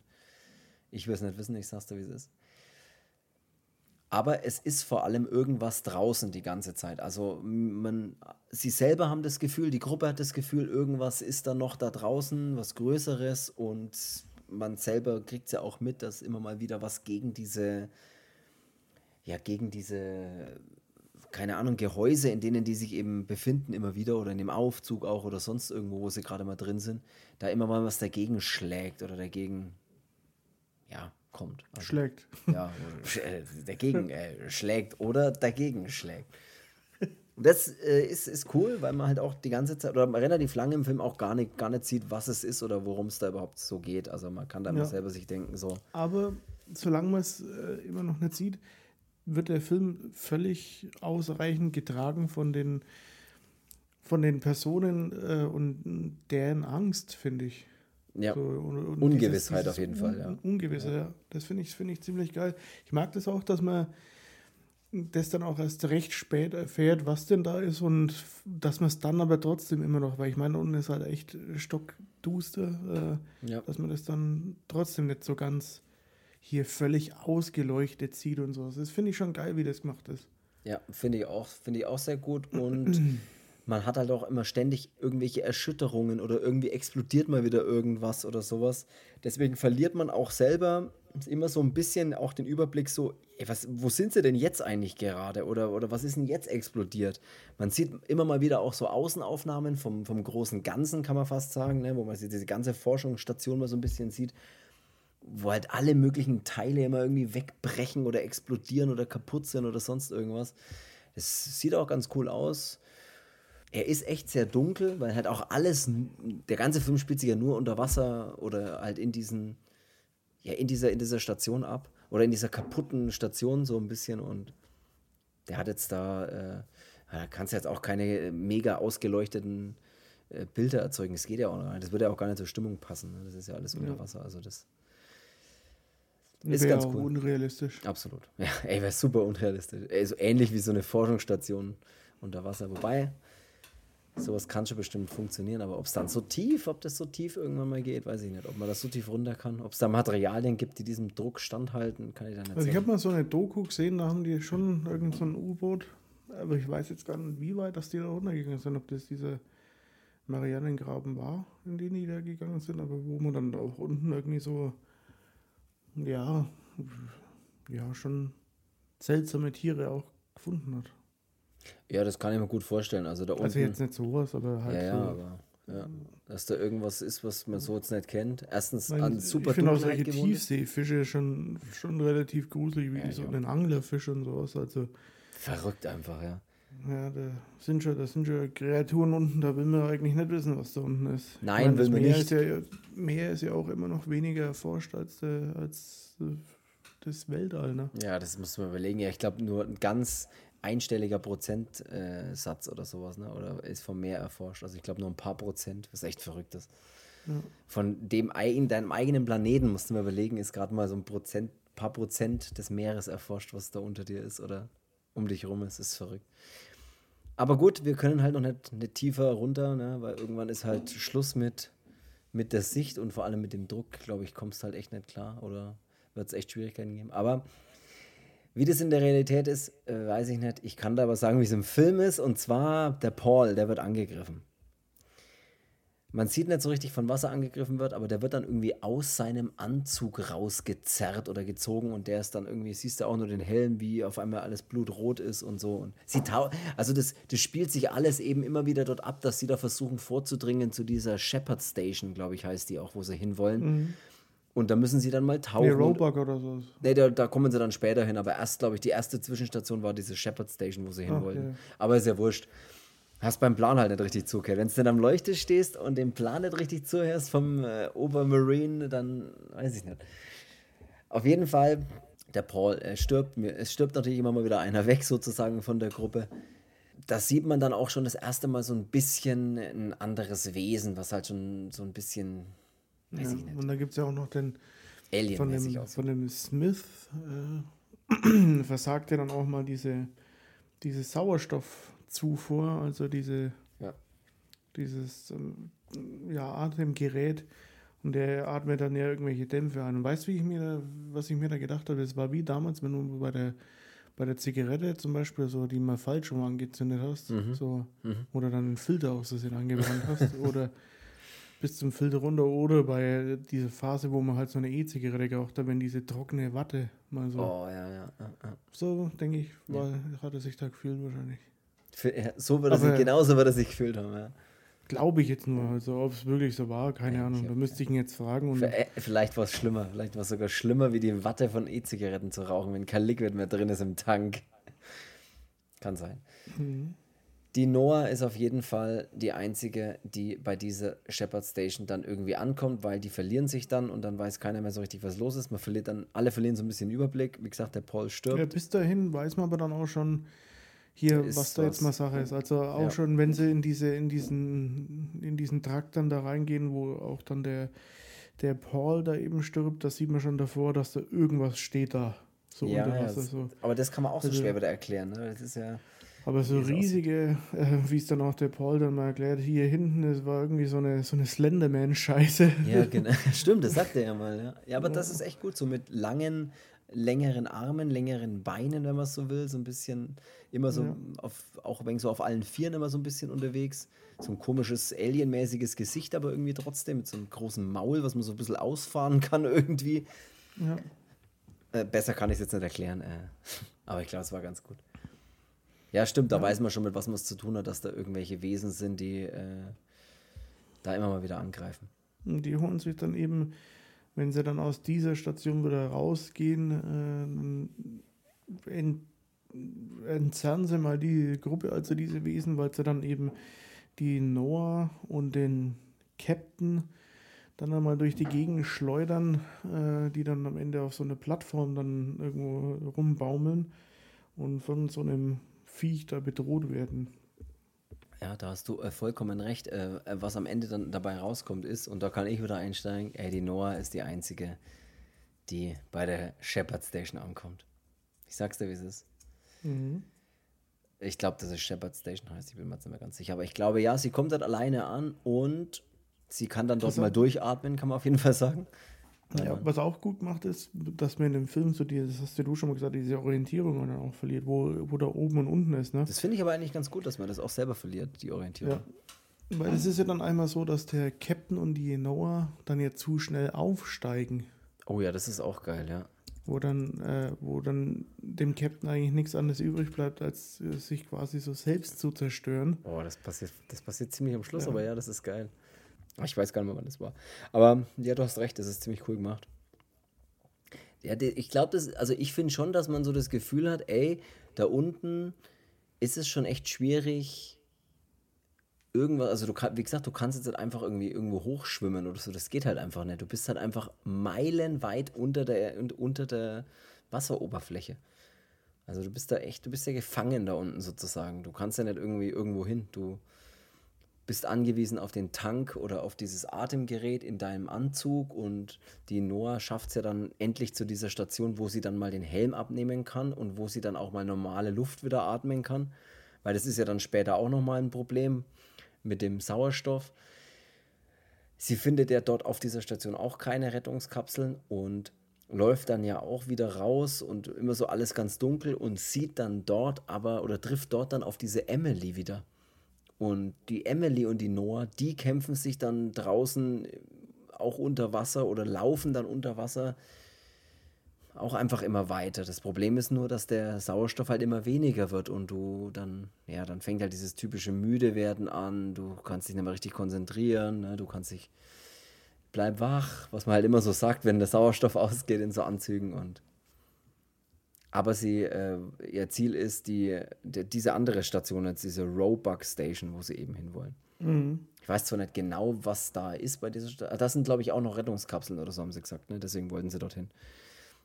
ich will es nicht wissen, ich sag's dir, wie es ist aber es ist vor allem irgendwas draußen die ganze Zeit. Also man, sie selber haben das Gefühl, die Gruppe hat das Gefühl, irgendwas ist da noch da draußen, was Größeres und man selber kriegt es ja auch mit, dass immer mal wieder was gegen diese, ja, gegen diese keine Ahnung, Gehäuse, in denen die sich eben befinden, immer wieder oder in dem Aufzug auch oder sonst irgendwo, wo sie gerade mal drin sind, da immer mal was dagegen schlägt oder dagegen, ja, kommt. Also, schlägt. Ja, äh, dagegen äh, schlägt oder dagegen schlägt. Und das äh, ist, ist cool, weil man halt auch die ganze Zeit oder relativ lange im Film auch gar nicht, gar nicht sieht, was es ist oder worum es da überhaupt so geht. Also man kann da ja. immer selber sich denken, so. Aber solange man es äh, immer noch nicht sieht, wird der Film völlig ausreichend getragen von den, von den Personen äh, und deren Angst, finde ich. Ja. So, und, und Ungewissheit dieses, dieses auf jeden Fall, ja. Ungewisse, ja. Das finde ich, find ich ziemlich geil. Ich mag das auch, dass man das dann auch erst recht spät erfährt, was denn da ist und dass man es dann aber trotzdem immer noch, weil ich meine, unten ist halt echt stockduster, äh, ja. dass man das dann trotzdem nicht so ganz hier völlig ausgeleuchtet sieht und so. Das finde ich schon geil, wie das gemacht ist. Ja, finde ich auch, finde ich auch sehr gut und man hat halt auch immer ständig irgendwelche Erschütterungen oder irgendwie explodiert mal wieder irgendwas oder sowas. Deswegen verliert man auch selber immer so ein bisschen auch den Überblick so, ey, was, wo sind sie denn jetzt eigentlich gerade oder, oder was ist denn jetzt explodiert? Man sieht immer mal wieder auch so Außenaufnahmen vom, vom großen Ganzen, kann man fast sagen, ne, wo man diese ganze Forschungsstation mal so ein bisschen sieht, wo halt alle möglichen Teile immer irgendwie wegbrechen oder explodieren oder kaputt sind oder sonst irgendwas. Das sieht auch ganz cool aus. Er ist echt sehr dunkel, weil halt auch alles, der ganze Film spielt sich ja nur unter Wasser oder halt in diesen, ja, in dieser, in dieser Station ab. Oder in dieser kaputten Station so ein bisschen. Und der hat jetzt da, äh, da kannst du jetzt auch keine mega ausgeleuchteten äh, Bilder erzeugen. Das geht ja auch nicht. Das würde ja auch gar nicht zur Stimmung passen. Ne? Das ist ja alles unter ja. Wasser. Also das ist wär ganz cool. unrealistisch. Absolut. Ja, ey, wäre super unrealistisch. Ey, so ähnlich wie so eine Forschungsstation unter Wasser. Wobei, Sowas kann schon bestimmt funktionieren, aber ob es dann so tief, ob das so tief irgendwann mal geht, weiß ich nicht. Ob man das so tief runter kann, ob es da Materialien gibt, die diesem Druck standhalten, kann ich dann nicht Also ich habe mal so eine Doku gesehen, da haben die schon irgend so ein U-Boot, aber ich weiß jetzt gar nicht, wie weit dass die da runtergegangen sind, ob das dieser Marianengraben war, in den die da gegangen sind, aber wo man dann auch unten irgendwie so, ja, ja, schon seltsame Tiere auch gefunden hat. Ja, das kann ich mir gut vorstellen. Also, da also unten, jetzt nicht sowas, aber halt. Ja, ja, so. aber. Ja, dass da irgendwas ist, was man so jetzt nicht kennt. Erstens Nein, an super Ich finde auch solche Tiefseefische schon, schon relativ gruselig, wie ja, so ja. ein Anglerfisch und sowas. Also, Verrückt einfach, ja. Ja, da sind schon, da sind schon Kreaturen unten, da will man eigentlich nicht wissen, was da unten ist. Nein, meine, will man nicht. Ist ja, Meer ist ja auch immer noch weniger erforscht als, als das Weltall, ne? Ja, das muss man überlegen. Ja, ich glaube, nur ein ganz einstelliger Prozentsatz äh, oder sowas, ne? Oder ist vom Meer erforscht. Also ich glaube nur ein paar Prozent, was echt verrückt ist. Ja. Von dem in deinem eigenen Planeten, musst du mir überlegen, ist gerade mal so ein Prozent, paar Prozent des Meeres erforscht, was da unter dir ist oder um dich rum ist. Das ist verrückt. Aber gut, wir können halt noch nicht, nicht tiefer runter, ne? weil irgendwann ist halt Schluss mit, mit der Sicht und vor allem mit dem Druck, glaube ich, kommst halt echt nicht klar oder wird es echt Schwierigkeiten geben. Aber wie das in der Realität ist, äh, weiß ich nicht. Ich kann da aber sagen, wie es im Film ist. Und zwar der Paul, der wird angegriffen. Man sieht nicht so richtig, von was er angegriffen wird, aber der wird dann irgendwie aus seinem Anzug rausgezerrt oder gezogen und der ist dann irgendwie, siehst du auch nur den Helm, wie auf einmal alles blutrot ist und so. Und sie also das, das spielt sich alles eben immer wieder dort ab, dass sie da versuchen vorzudringen zu dieser Shepherd Station, glaube ich, heißt die auch, wo sie hinwollen. Mhm. Und da müssen sie dann mal tauchen. Nee, Roebuck oder so. Nee, da, da, kommen sie dann später hin. Aber erst, glaube ich, die erste Zwischenstation war diese Shepherd Station, wo sie hin wollten. Okay. Aber ist ja wurscht. Hast beim Plan halt nicht richtig zugehört. Wenn du dann am Leuchte stehst und den Plan nicht richtig zuhörst vom äh, Obermarine, dann weiß ich nicht. Auf jeden Fall, der Paul er stirbt. Es stirbt natürlich immer mal wieder einer weg, sozusagen, von der Gruppe. Da sieht man dann auch schon das erste Mal so ein bisschen ein anderes Wesen, was halt schon so ein bisschen Weiß ja, ich nicht. Und da gibt es ja auch noch den Alien von dem, von dem Smith äh, versagt ja dann auch mal diese, diese Sauerstoffzufuhr, also diese ja. dieses ähm, ja, Atemgerät und der atmet dann ja irgendwelche Dämpfe an. Und weißt du, wie ich mir was ich mir da gedacht habe? Das war wie damals, wenn du bei der bei der Zigarette zum Beispiel so, die mal falsch rum angezündet hast, mhm. so, mhm. oder dann einen Filter aus Versehen angebrannt hast, oder bis zum Filter runter oder bei dieser Phase, wo man halt so eine E-Zigarette geraucht hat, wenn diese trockene Watte mal so. Oh, ja, ja. ja, ja. So, denke ich, war, hat er sich da gefühlt wahrscheinlich. Für, ja, so wird er sich, genauso wird er sich gefühlt haben, ja. Glaube ich jetzt nur. Also, ob es wirklich so war, keine Ja, Ahnung. hab- Da müsste ich ihn jetzt fragen. Und äh, vielleicht war es schlimmer. Vielleicht war es sogar schlimmer, wie die Watte von E-Zigaretten zu rauchen, wenn kein Liquid mehr drin ist im Tank. Kann sein. Mhm. Die Noah ist auf jeden Fall die einzige, die bei dieser Shepard Station dann irgendwie ankommt, weil die verlieren sich dann und dann weiß keiner mehr so richtig, was los ist. Man verliert dann, alle verlieren so ein bisschen den Überblick. Wie gesagt, der Paul stirbt. ja, bis dahin weiß man aber dann auch schon hier, Ist was da jetzt mal Sache ist. Also auch Ja. schon, wenn sie in diese, in diesen, in diesen Trakt dann da reingehen, wo auch dann der, der Paul da eben stirbt, da sieht man schon davor, dass da irgendwas steht da. So ja, unter Wasser. das- So. aber das kann man auch so Also- schwer wieder erklären. Ne? Das ist ja. Aber so riesige, äh, wie es dann auch der Paul dann mal erklärt, hier hinten, das war irgendwie so eine, so eine Slenderman-Scheiße. Ja, genau. Stimmt, das sagt er ja mal. Ja, ja aber das ist echt gut, so mit langen, längeren Armen, längeren Beinen, wenn man es so will. So ein bisschen immer so, Ja. auf, auch wenn so auf allen Vieren immer so ein bisschen unterwegs. So ein komisches, alienmäßiges Gesicht, aber irgendwie trotzdem mit so einem großen Maul, was man so ein bisschen ausfahren kann irgendwie. Ja. Äh, besser kann ich es jetzt nicht erklären. Äh. Aber ich glaube, es war ganz gut. Ja, stimmt, da weiß man schon, mit was man es zu tun hat, dass da irgendwelche Wesen sind, die äh, da immer mal wieder angreifen. Und die holen sich dann eben, wenn sie dann aus dieser Station wieder rausgehen, äh, ent, entzerren sie mal die Gruppe, also diese Wesen, weil sie dann eben die Noah und den Captain dann einmal durch die Gegend schleudern, äh, die dann am Ende auf so eine Plattform dann irgendwo rumbaumeln und von so einem Viech da bedroht werden. Ja, da hast du äh, vollkommen recht. Äh, äh, was am Ende dann dabei rauskommt, ist, und da kann ich wieder einsteigen, ey, die Noah ist die einzige, die bei der Shepard Station ankommt. Ich sag's dir, wie es ist. Mhm. Ich glaube, dass es Shepard Station heißt, ich bin mir jetzt nicht mehr ganz sicher. Aber ich glaube, ja, sie kommt dort alleine an und sie kann dann dort mal durchatmen, kann man auf jeden Fall sagen. Ja, was auch gut macht, ist, dass man in dem Film so die, das hast du schon mal gesagt, diese Orientierung dann auch verliert, wo, wo da oben und unten ist, ne? Das finde ich aber eigentlich ganz gut, dass man das auch selber verliert, die Orientierung. Ja. Weil es ist ja dann einmal so, dass der Captain und die Noah dann ja zu schnell aufsteigen, Oh ja, das ist auch geil, ja. wo dann, äh, wo dann dem Captain eigentlich nichts anderes übrig bleibt, als äh, sich quasi so selbst zu zerstören. Oh, das passiert, das passiert ziemlich am Schluss, Ja. aber ja, das ist geil. Ich weiß gar nicht mehr, wann das war. Aber ja, du hast recht, das ist ziemlich cool gemacht. Ja, ich glaube, also ich finde schon, dass man so das Gefühl hat, ey, da unten ist es schon echt schwierig, irgendwas, also du wie gesagt, du kannst jetzt nicht einfach irgendwie irgendwo hochschwimmen oder so, das geht halt einfach nicht. Du bist halt einfach meilenweit unter der, un- unter der Wasseroberfläche. Also du bist da echt, du bist ja gefangen da unten sozusagen. Du kannst ja nicht irgendwie irgendwo hin. Du bist angewiesen auf den Tank oder auf dieses Atemgerät in deinem Anzug und die Noah schafft es ja dann endlich zu dieser Station, wo sie dann mal den Helm abnehmen kann und wo sie dann auch mal normale Luft wieder atmen kann, weil das ist ja dann später auch nochmal ein Problem mit dem Sauerstoff. Sie findet ja dort auf dieser Station auch keine Rettungskapseln und läuft dann ja auch wieder raus und immer so alles ganz dunkel und sieht dann dort aber oder trifft dort dann auf diese Emily wieder. Und die Emily und die Noah, die kämpfen sich dann draußen auch unter Wasser oder laufen dann unter Wasser auch einfach immer weiter. Das Problem ist nur, dass der Sauerstoff halt immer weniger wird und du dann, ja, dann fängt halt dieses typische Müdewerden an, du kannst dich nicht mehr richtig konzentrieren, ne? du kannst dich, bleib wach, was man halt immer so sagt, wenn der Sauerstoff ausgeht in so Anzügen und aber sie, äh, ihr Ziel ist die, die, diese andere Station, jetzt diese Roebuck Station, wo sie eben hinwollen. Mhm. Ich weiß zwar nicht genau, was da ist bei dieser Station. Das sind, glaube ich, auch noch Rettungskapseln oder so, haben sie gesagt. Ne? Deswegen wollten sie dorthin.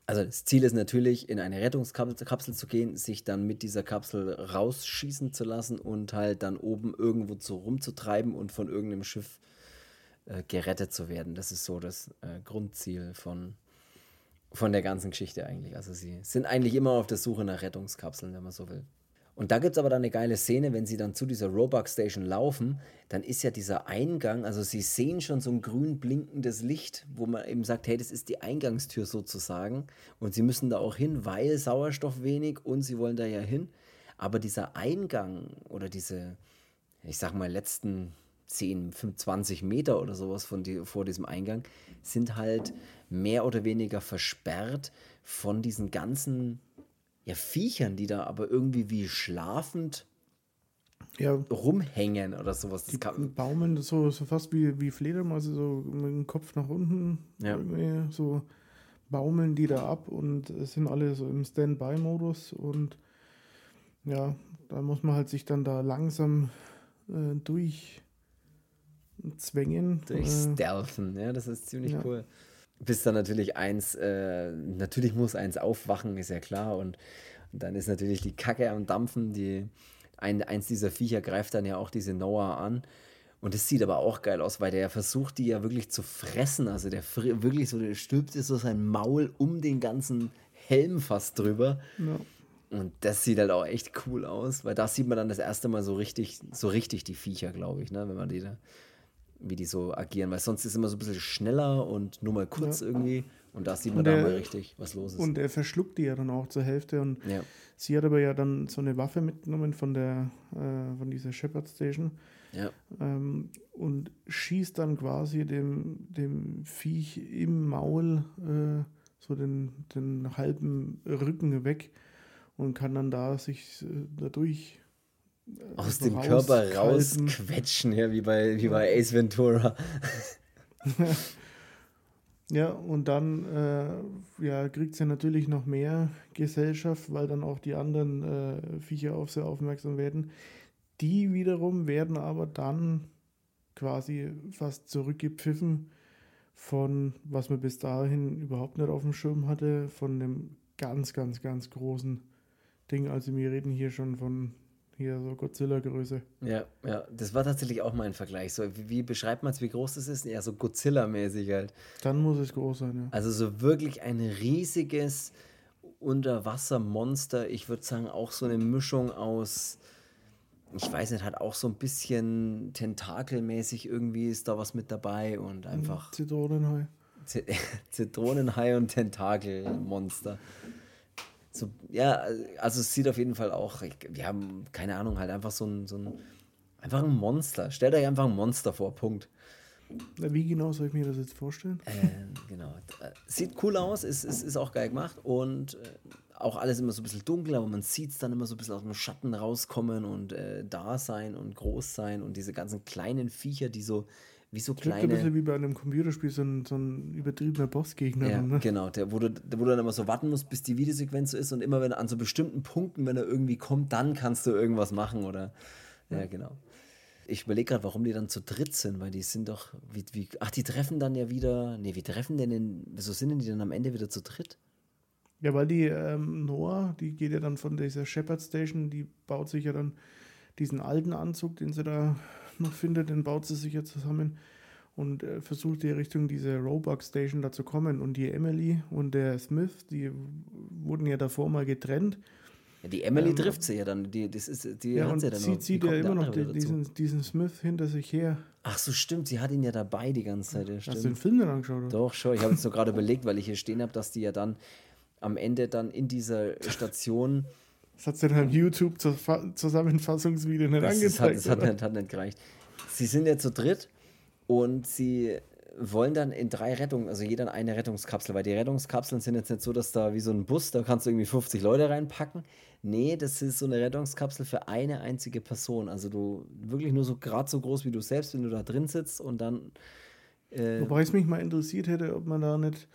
Also das Ziel ist natürlich, in eine Rettungskapsel Kapsel zu gehen, sich dann mit dieser Kapsel rausschießen zu lassen und halt dann oben irgendwo zu rumzutreiben und von irgendeinem Schiff äh, gerettet zu werden. Das ist so das äh, Grundziel von, von der ganzen Geschichte eigentlich. Also sie sind eigentlich immer auf der Suche nach Rettungskapseln, wenn man so will. Und da gibt es aber dann eine geile Szene, wenn sie dann zu dieser Roebuck Station laufen, dann ist ja dieser Eingang, also sie sehen schon so ein grün blinkendes Licht, wo man eben sagt, hey, das ist die Eingangstür sozusagen. Und sie müssen da auch hin, weil Sauerstoff wenig und sie wollen da ja hin. Aber dieser Eingang oder diese, ich sag mal, letzten 10, 20 Meter oder sowas von die, vor diesem Eingang, sind halt mehr oder weniger versperrt von diesen ganzen ja, Viechern, die da aber irgendwie wie schlafend ja. rumhängen oder sowas. Das die kann, baumeln so, so fast wie, wie Fledermäuse, so mit dem Kopf nach unten. Ja. So baumeln die da ab und sind alle so im Standby-Modus und ja, da muss man halt sich dann da langsam äh, durch zwängen. Durch äh, stealthen, ja, das ist ziemlich ja. cool. Bis dann natürlich eins, äh, natürlich muss eins aufwachen, ist ja klar. Und, und, dann ist natürlich die Kacke am Dampfen. Die, ein, eins dieser Viecher greift dann ja auch diese Noah an. Und es sieht aber auch geil aus, weil der versucht, die ja wirklich zu fressen. Also der wirklich so, der stülpt so sein Maul um den ganzen Helm fast drüber. Ja. Und das sieht halt auch echt cool aus, weil da sieht man dann das erste Mal so richtig, so richtig die Viecher, glaube ich, ne? wenn man die da, wie die so agieren, weil sonst ist es immer so ein bisschen schneller und nur mal kurz ja. irgendwie. Und da sieht man der, da mal richtig, was los ist. Und er verschluckt die ja dann auch zur Hälfte. Und ja. sie hat aber ja dann so eine Waffe mitgenommen von der, äh, von dieser Shepard Station. Ja. Ähm, und schießt dann quasi dem, dem Viech im Maul äh, so den, den halben Rücken weg und kann dann da sich äh, dadurch aus dem Körper rausquetschen, ja, wie bei, wie bei Ace Ventura. ja, und dann äh, ja, kriegt sie natürlich noch mehr Gesellschaft, weil dann auch die anderen äh, Viecher auf sie aufmerksam werden. Die wiederum werden aber dann quasi fast zurückgepfiffen von, was man bis dahin überhaupt nicht auf dem Schirm hatte, von dem ganz, ganz, ganz großen Ding. Also wir reden hier schon von hier so Godzilla-Größe. Ja, ja, das war tatsächlich auch mein Vergleich. So, wie, wie beschreibt man es, wie groß das ist? Ja, so Godzilla-mäßig halt. Dann muss es groß sein, ja. Also so wirklich ein riesiges Unterwassermonster. Ich würde sagen, auch so eine Mischung aus, ich weiß nicht, hat auch so ein bisschen tentakelmäßig irgendwie ist da was mit dabei und einfach. Zitronenhai. Zitronenhai und Tentakelmonster. So, ja, also es sieht auf jeden Fall auch, wir haben, keine Ahnung, halt einfach so ein, so ein, einfach ein Monster. Stellt euch einfach ein Monster vor, Punkt. Wie genau soll ich mir das jetzt vorstellen? Äh, genau. Sieht cool aus, ist, ist, ist auch geil gemacht und äh, auch alles immer so ein bisschen dunkel, aber man sieht es dann immer so ein bisschen aus dem Schatten rauskommen und äh, da sein und groß sein und diese ganzen kleinen Viecher, die so wie so kleine. Ein bisschen wie bei einem Computerspiel, so ein, so ein übertriebener Bossgegner. Ja, ne? genau, der, wo, du, der, wo du dann immer so warten musst, bis die Videosequenz so ist und immer wenn an so bestimmten Punkten, wenn er irgendwie kommt, dann kannst du irgendwas machen oder. Ja, ja genau. Ich überlege gerade, warum die dann zu dritt sind, weil die sind doch. Wie, wie, ach, die treffen dann ja wieder. Nee, wie treffen denn den. Wieso sind denn die dann am Ende wieder zu dritt? Ja, weil die ähm, Noah, die geht ja dann von dieser Shepard Station, die baut sich ja dann diesen alten Anzug, den sie da noch findet, den baut sie sich ja zusammen und äh, versucht die Richtung dieser Roebuck Station da zu kommen. Und die Emily und der Smith, die wurden ja davor mal getrennt. Ja, die Emily ähm, trifft sie ja dann. Die, das ist, die ja, hat sie ja dann sie zieht ja immer noch die, diesen, diesen Smith hinter sich her. Ach so, stimmt. Sie hat ihn ja dabei die ganze Zeit. Ja, Hast du den Film dann angeschaut? Oder? Doch, schon. Ich habe jetzt nur gerade überlegt, weil ich hier stehen habe, dass die ja dann am Ende dann in dieser Station das hat sie in einem YouTube-Zusammenfassungsvideo nicht das angezeigt. Hat, das hat, nicht, hat nicht gereicht. Sie sind ja zu dritt und sie wollen dann in drei Rettungen, also jeder eine Rettungskapsel, weil die Rettungskapseln sind jetzt nicht so, dass da wie so ein Bus, da kannst du irgendwie 50 Leute reinpacken. Nee, das ist so eine Rettungskapsel für eine einzige Person. Also du wirklich nur so gerade so groß wie du selbst, wenn du da drin sitzt und dann. Äh, Wobei es mich mal interessiert hätte, ob man da nicht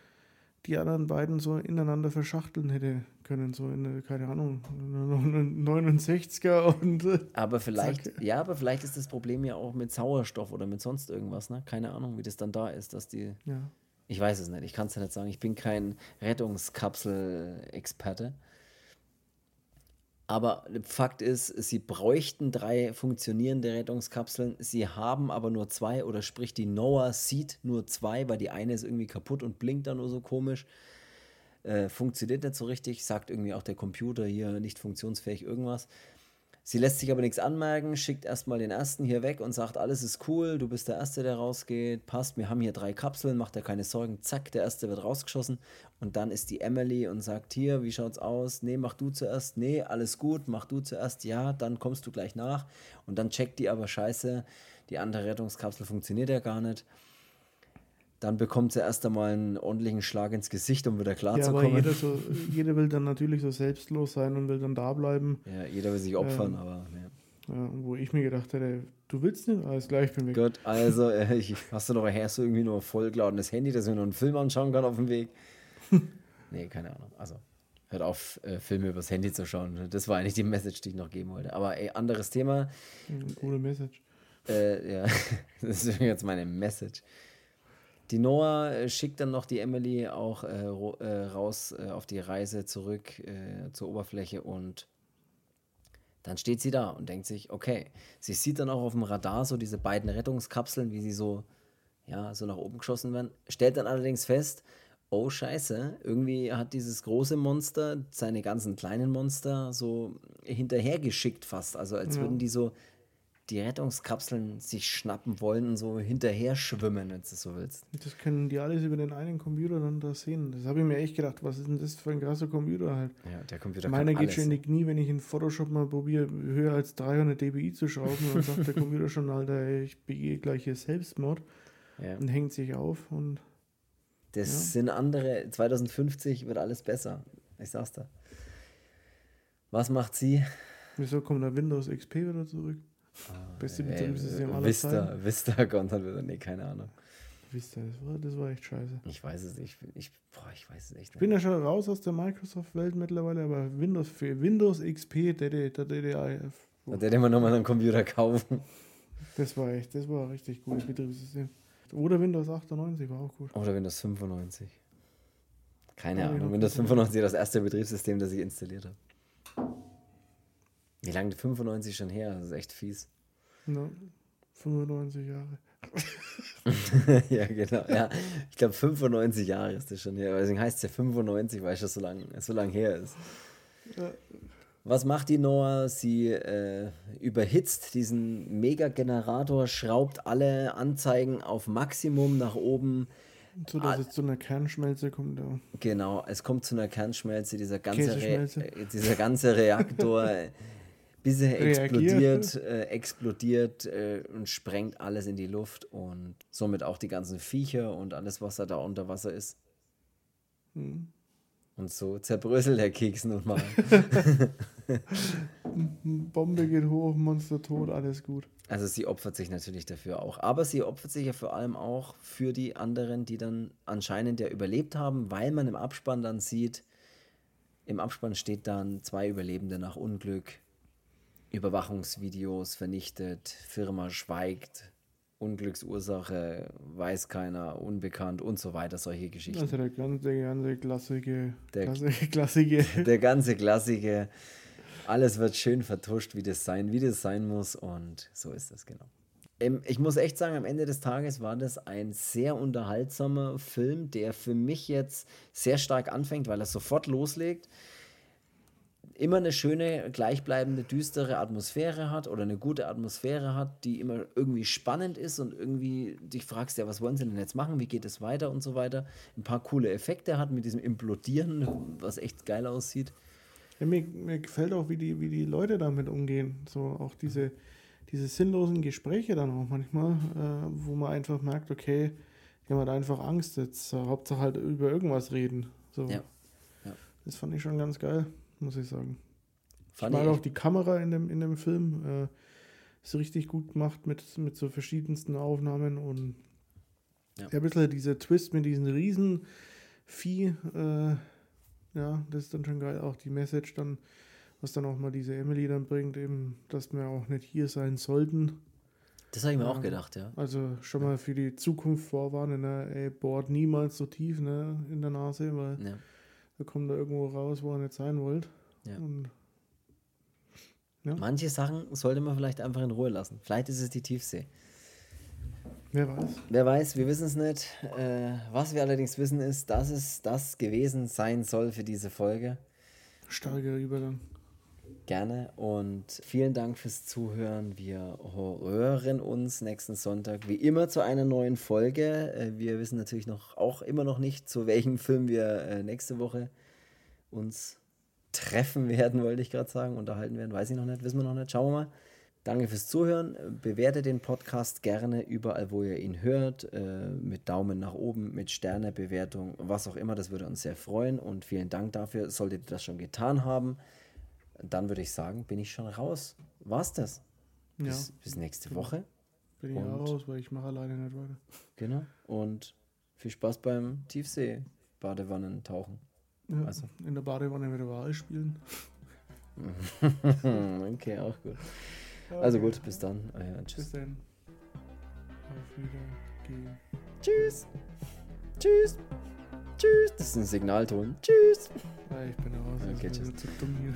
die anderen beiden so ineinander verschachteln hätte können, so in, keine Ahnung, 69er und. Äh, aber vielleicht, zack. ja, aber vielleicht ist das Problem ja auch mit Sauerstoff oder mit sonst irgendwas, ne? Keine Ahnung, wie das dann da ist, dass die. Ja. Ich weiß es nicht, ich kann es ja nicht sagen. Ich bin kein Rettungskapsel-Experte. Aber Fakt ist, sie bräuchten drei funktionierende Rettungskapseln. Sie haben aber nur zwei oder sprich die Noah sieht nur zwei, weil die eine ist irgendwie kaputt und blinkt dann nur so komisch. Äh, funktioniert nicht so richtig, sagt irgendwie auch der Computer hier nicht funktionsfähig irgendwas. Sie lässt sich aber nichts anmerken, schickt erstmal den ersten hier weg und sagt, alles ist cool, du bist der Erste, der rausgeht, passt, wir haben hier drei Kapseln, macht dir keine Sorgen, zack, der Erste wird rausgeschossen und dann ist die Emily und sagt, hier, wie schaut's aus? Nee, mach du zuerst, nee, alles gut, mach du zuerst, ja, dann kommst du gleich nach und dann checkt die aber scheiße, Die andere Rettungskapsel funktioniert ja gar nicht. Dann bekommt sie erst einmal einen ordentlichen Schlag ins Gesicht, um wieder klarzukommen. Ja, aber jeder, so, jeder will dann natürlich so selbstlos sein und will dann da bleiben. Ja, jeder will sich opfern, ähm, aber ja. ja. Wo ich mir gedacht hätte, du willst nicht, alles gleich, bin weg. Gut, also äh, ich, hast du noch hast du irgendwie nur vollgeladenes Handy, dass ich mir noch einen Film anschauen kann auf dem Weg? nee, keine Ahnung. Also hört auf, äh, Filme übers Handy zu schauen. Das war eigentlich die Message, die ich noch geben wollte. Aber ey, anderes Thema. Coole Message. Äh, ja, das ist jetzt meine Message. Die Noah äh, schickt dann noch die Emily auch äh, äh, raus äh, auf die Reise zurück äh, zur Oberfläche und dann steht sie da und denkt sich, okay, sie sieht dann auch auf dem Radar so diese beiden Rettungskapseln, wie sie so, ja, so nach oben geschossen werden, stellt dann allerdings fest, oh scheiße, irgendwie hat dieses große Monster seine ganzen kleinen Monster so hinterhergeschickt fast, also als ja. würden die so die Rettungskapseln sich schnappen wollen und so hinterher schwimmen, wenn du so willst. Das können die alles über den einen Computer dann da sehen. Das habe ich mir echt gedacht, was ist denn das für ein krasser Computer halt. Ja, der Computer Meiner geht schon in die Knie, wenn ich in Photoshop mal probiere, höher als 300 dBi zu schrauben, dann sagt der Computer schon, Alter, ich begehe gleich hier Selbstmord ja. und hängt sich auf und das ja. sind andere, 2050 wird alles besser. Ich sag's da. Was macht sie? Wieso kommt der Windows XP wieder zurück? Beste Betriebssystem aller Vista, Zeiten. Vista dann wieder. Nee, keine Ahnung. Vista, das war, das war echt scheiße. Ich weiß es nicht. Ich, boah, ich weiß es echt nicht. Ich bin ja schon raus aus der Microsoft-Welt mittlerweile, aber Windows für Windows XP, der DDI. Da hätte man nochmal einen Computer kaufen. Das war echt, das war ein richtig gutes Betriebssystem. Oder Windows 98 war auch gut. Oder Windows 95. Keine Ahnung. Windows 95 das erste Betriebssystem, das ich installiert habe. Wie lange 95 schon her? Das ist echt fies. Ja, 95 Jahre. ja, genau. Ja, ich glaube 95 Jahre ist das schon her. Deswegen heißt es ja 95, weil es schon so lange so lang her ist. Ja. Was macht die Noah? Sie äh, überhitzt diesen Megagenerator, schraubt alle Anzeigen auf Maximum nach oben. So dass es zu einer Kernschmelze kommt. Ja. Genau, es kommt zu einer Kernschmelze. Dieser ganze, Re äh, dieser ganze Reaktor bis er explodiert, äh, explodiert äh, und sprengt alles in die Luft und somit auch die ganzen Viecher und alles, was da unter Wasser ist. Hm. Und so zerbröselt der Keks nun mal. Bombe geht hoch, Monster tot, alles gut. Also sie opfert sich natürlich dafür auch. Aber sie opfert sich ja vor allem auch für die anderen, die dann anscheinend ja überlebt haben, weil man im Abspann dann sieht, im Abspann steht dann zwei Überlebende nach Unglück Überwachungsvideos vernichtet, Firma schweigt, Unglücksursache weiß keiner, unbekannt und so weiter, solche Geschichten. Also der ganze, ganze klassische, der, klassische. Der ganze klassische. Alles wird schön vertuscht, wie das sein, wie das sein muss und so ist das genau. Ähm, ich muss echt sagen, am Ende des Tages war das ein sehr unterhaltsamer Film, der für mich jetzt sehr stark anfängt, weil er sofort loslegt immer eine schöne, gleichbleibende, düstere Atmosphäre hat oder eine gute Atmosphäre hat, die immer irgendwie spannend ist und irgendwie dich fragst, ja, was wollen sie denn jetzt machen, wie geht es weiter und so weiter. Ein paar coole Effekte hat mit diesem Implodieren, was echt geil aussieht. Ja, mir, mir gefällt auch, wie die, wie die Leute damit umgehen. So auch diese, diese sinnlosen Gespräche dann auch manchmal, äh, wo man einfach merkt, okay, halt einfach Angst jetzt. Hauptsache halt über irgendwas reden. So. Ja. ja. Das fand ich schon ganz geil muss ich sagen. Fand ich mag auch die Kamera in dem, in dem Film. Äh, ist richtig gut gemacht mit, mit so verschiedensten Aufnahmen und ja. ein bisschen dieser Twist mit diesen Riesenvieh. Äh, ja, das ist dann schon geil. Auch die Message dann, was dann auch mal diese Emily dann bringt, eben, dass wir auch nicht hier sein sollten. Das habe ich mir ja, auch gedacht, ja. Also schon mal für die Zukunft vorwarnen, ne? ey, bohrt niemals so tief ne, in der Nase, weil ja. Da kommt da irgendwo raus, wo er nicht sein wollt. Ja. Und, ja. Manche Sachen sollte man vielleicht einfach in Ruhe lassen. Vielleicht ist es die Tiefsee. Wer weiß. Wer weiß, wir wissen es nicht. Äh, was wir allerdings wissen, ist, dass es das gewesen sein soll für diese Folge. Starker Übergang. Gerne und vielen Dank fürs Zuhören. Wir hören uns nächsten Sonntag wie immer zu einer neuen Folge. Äh, wir wissen natürlich noch auch immer noch nicht, zu welchem Film wir äh, nächste Woche uns treffen werden, wollte ich gerade sagen, unterhalten werden, weiß ich noch nicht, wissen wir noch nicht. Schauen wir mal. Danke fürs Zuhören. Bewertet den Podcast gerne überall, wo ihr ihn hört. Äh, mit Daumen nach oben, mit Sternebewertung, was auch immer. Das würde uns sehr freuen. Und vielen Dank dafür. Solltet ihr das schon getan haben, dann würde ich sagen, bin ich schon raus. War's das? Ja, Bis, bis nächste Woche. bin ich auch und- raus, weil ich mache alleine nicht weiter. Genau. Und viel Spaß beim Tiefsee-Badewannen tauchen. Ja, Also. In der Badewanne wieder Wahl spielen. okay, auch gut. Also gut, bis dann. Euer Bis Tschüss. dann. Auf Wiedergehen. Tschüss. Tschüss. Tschüss. Das ist ein Signalton. Tschüss. Ja, ich bin raus. Okay, tschüss. zu dumm hier.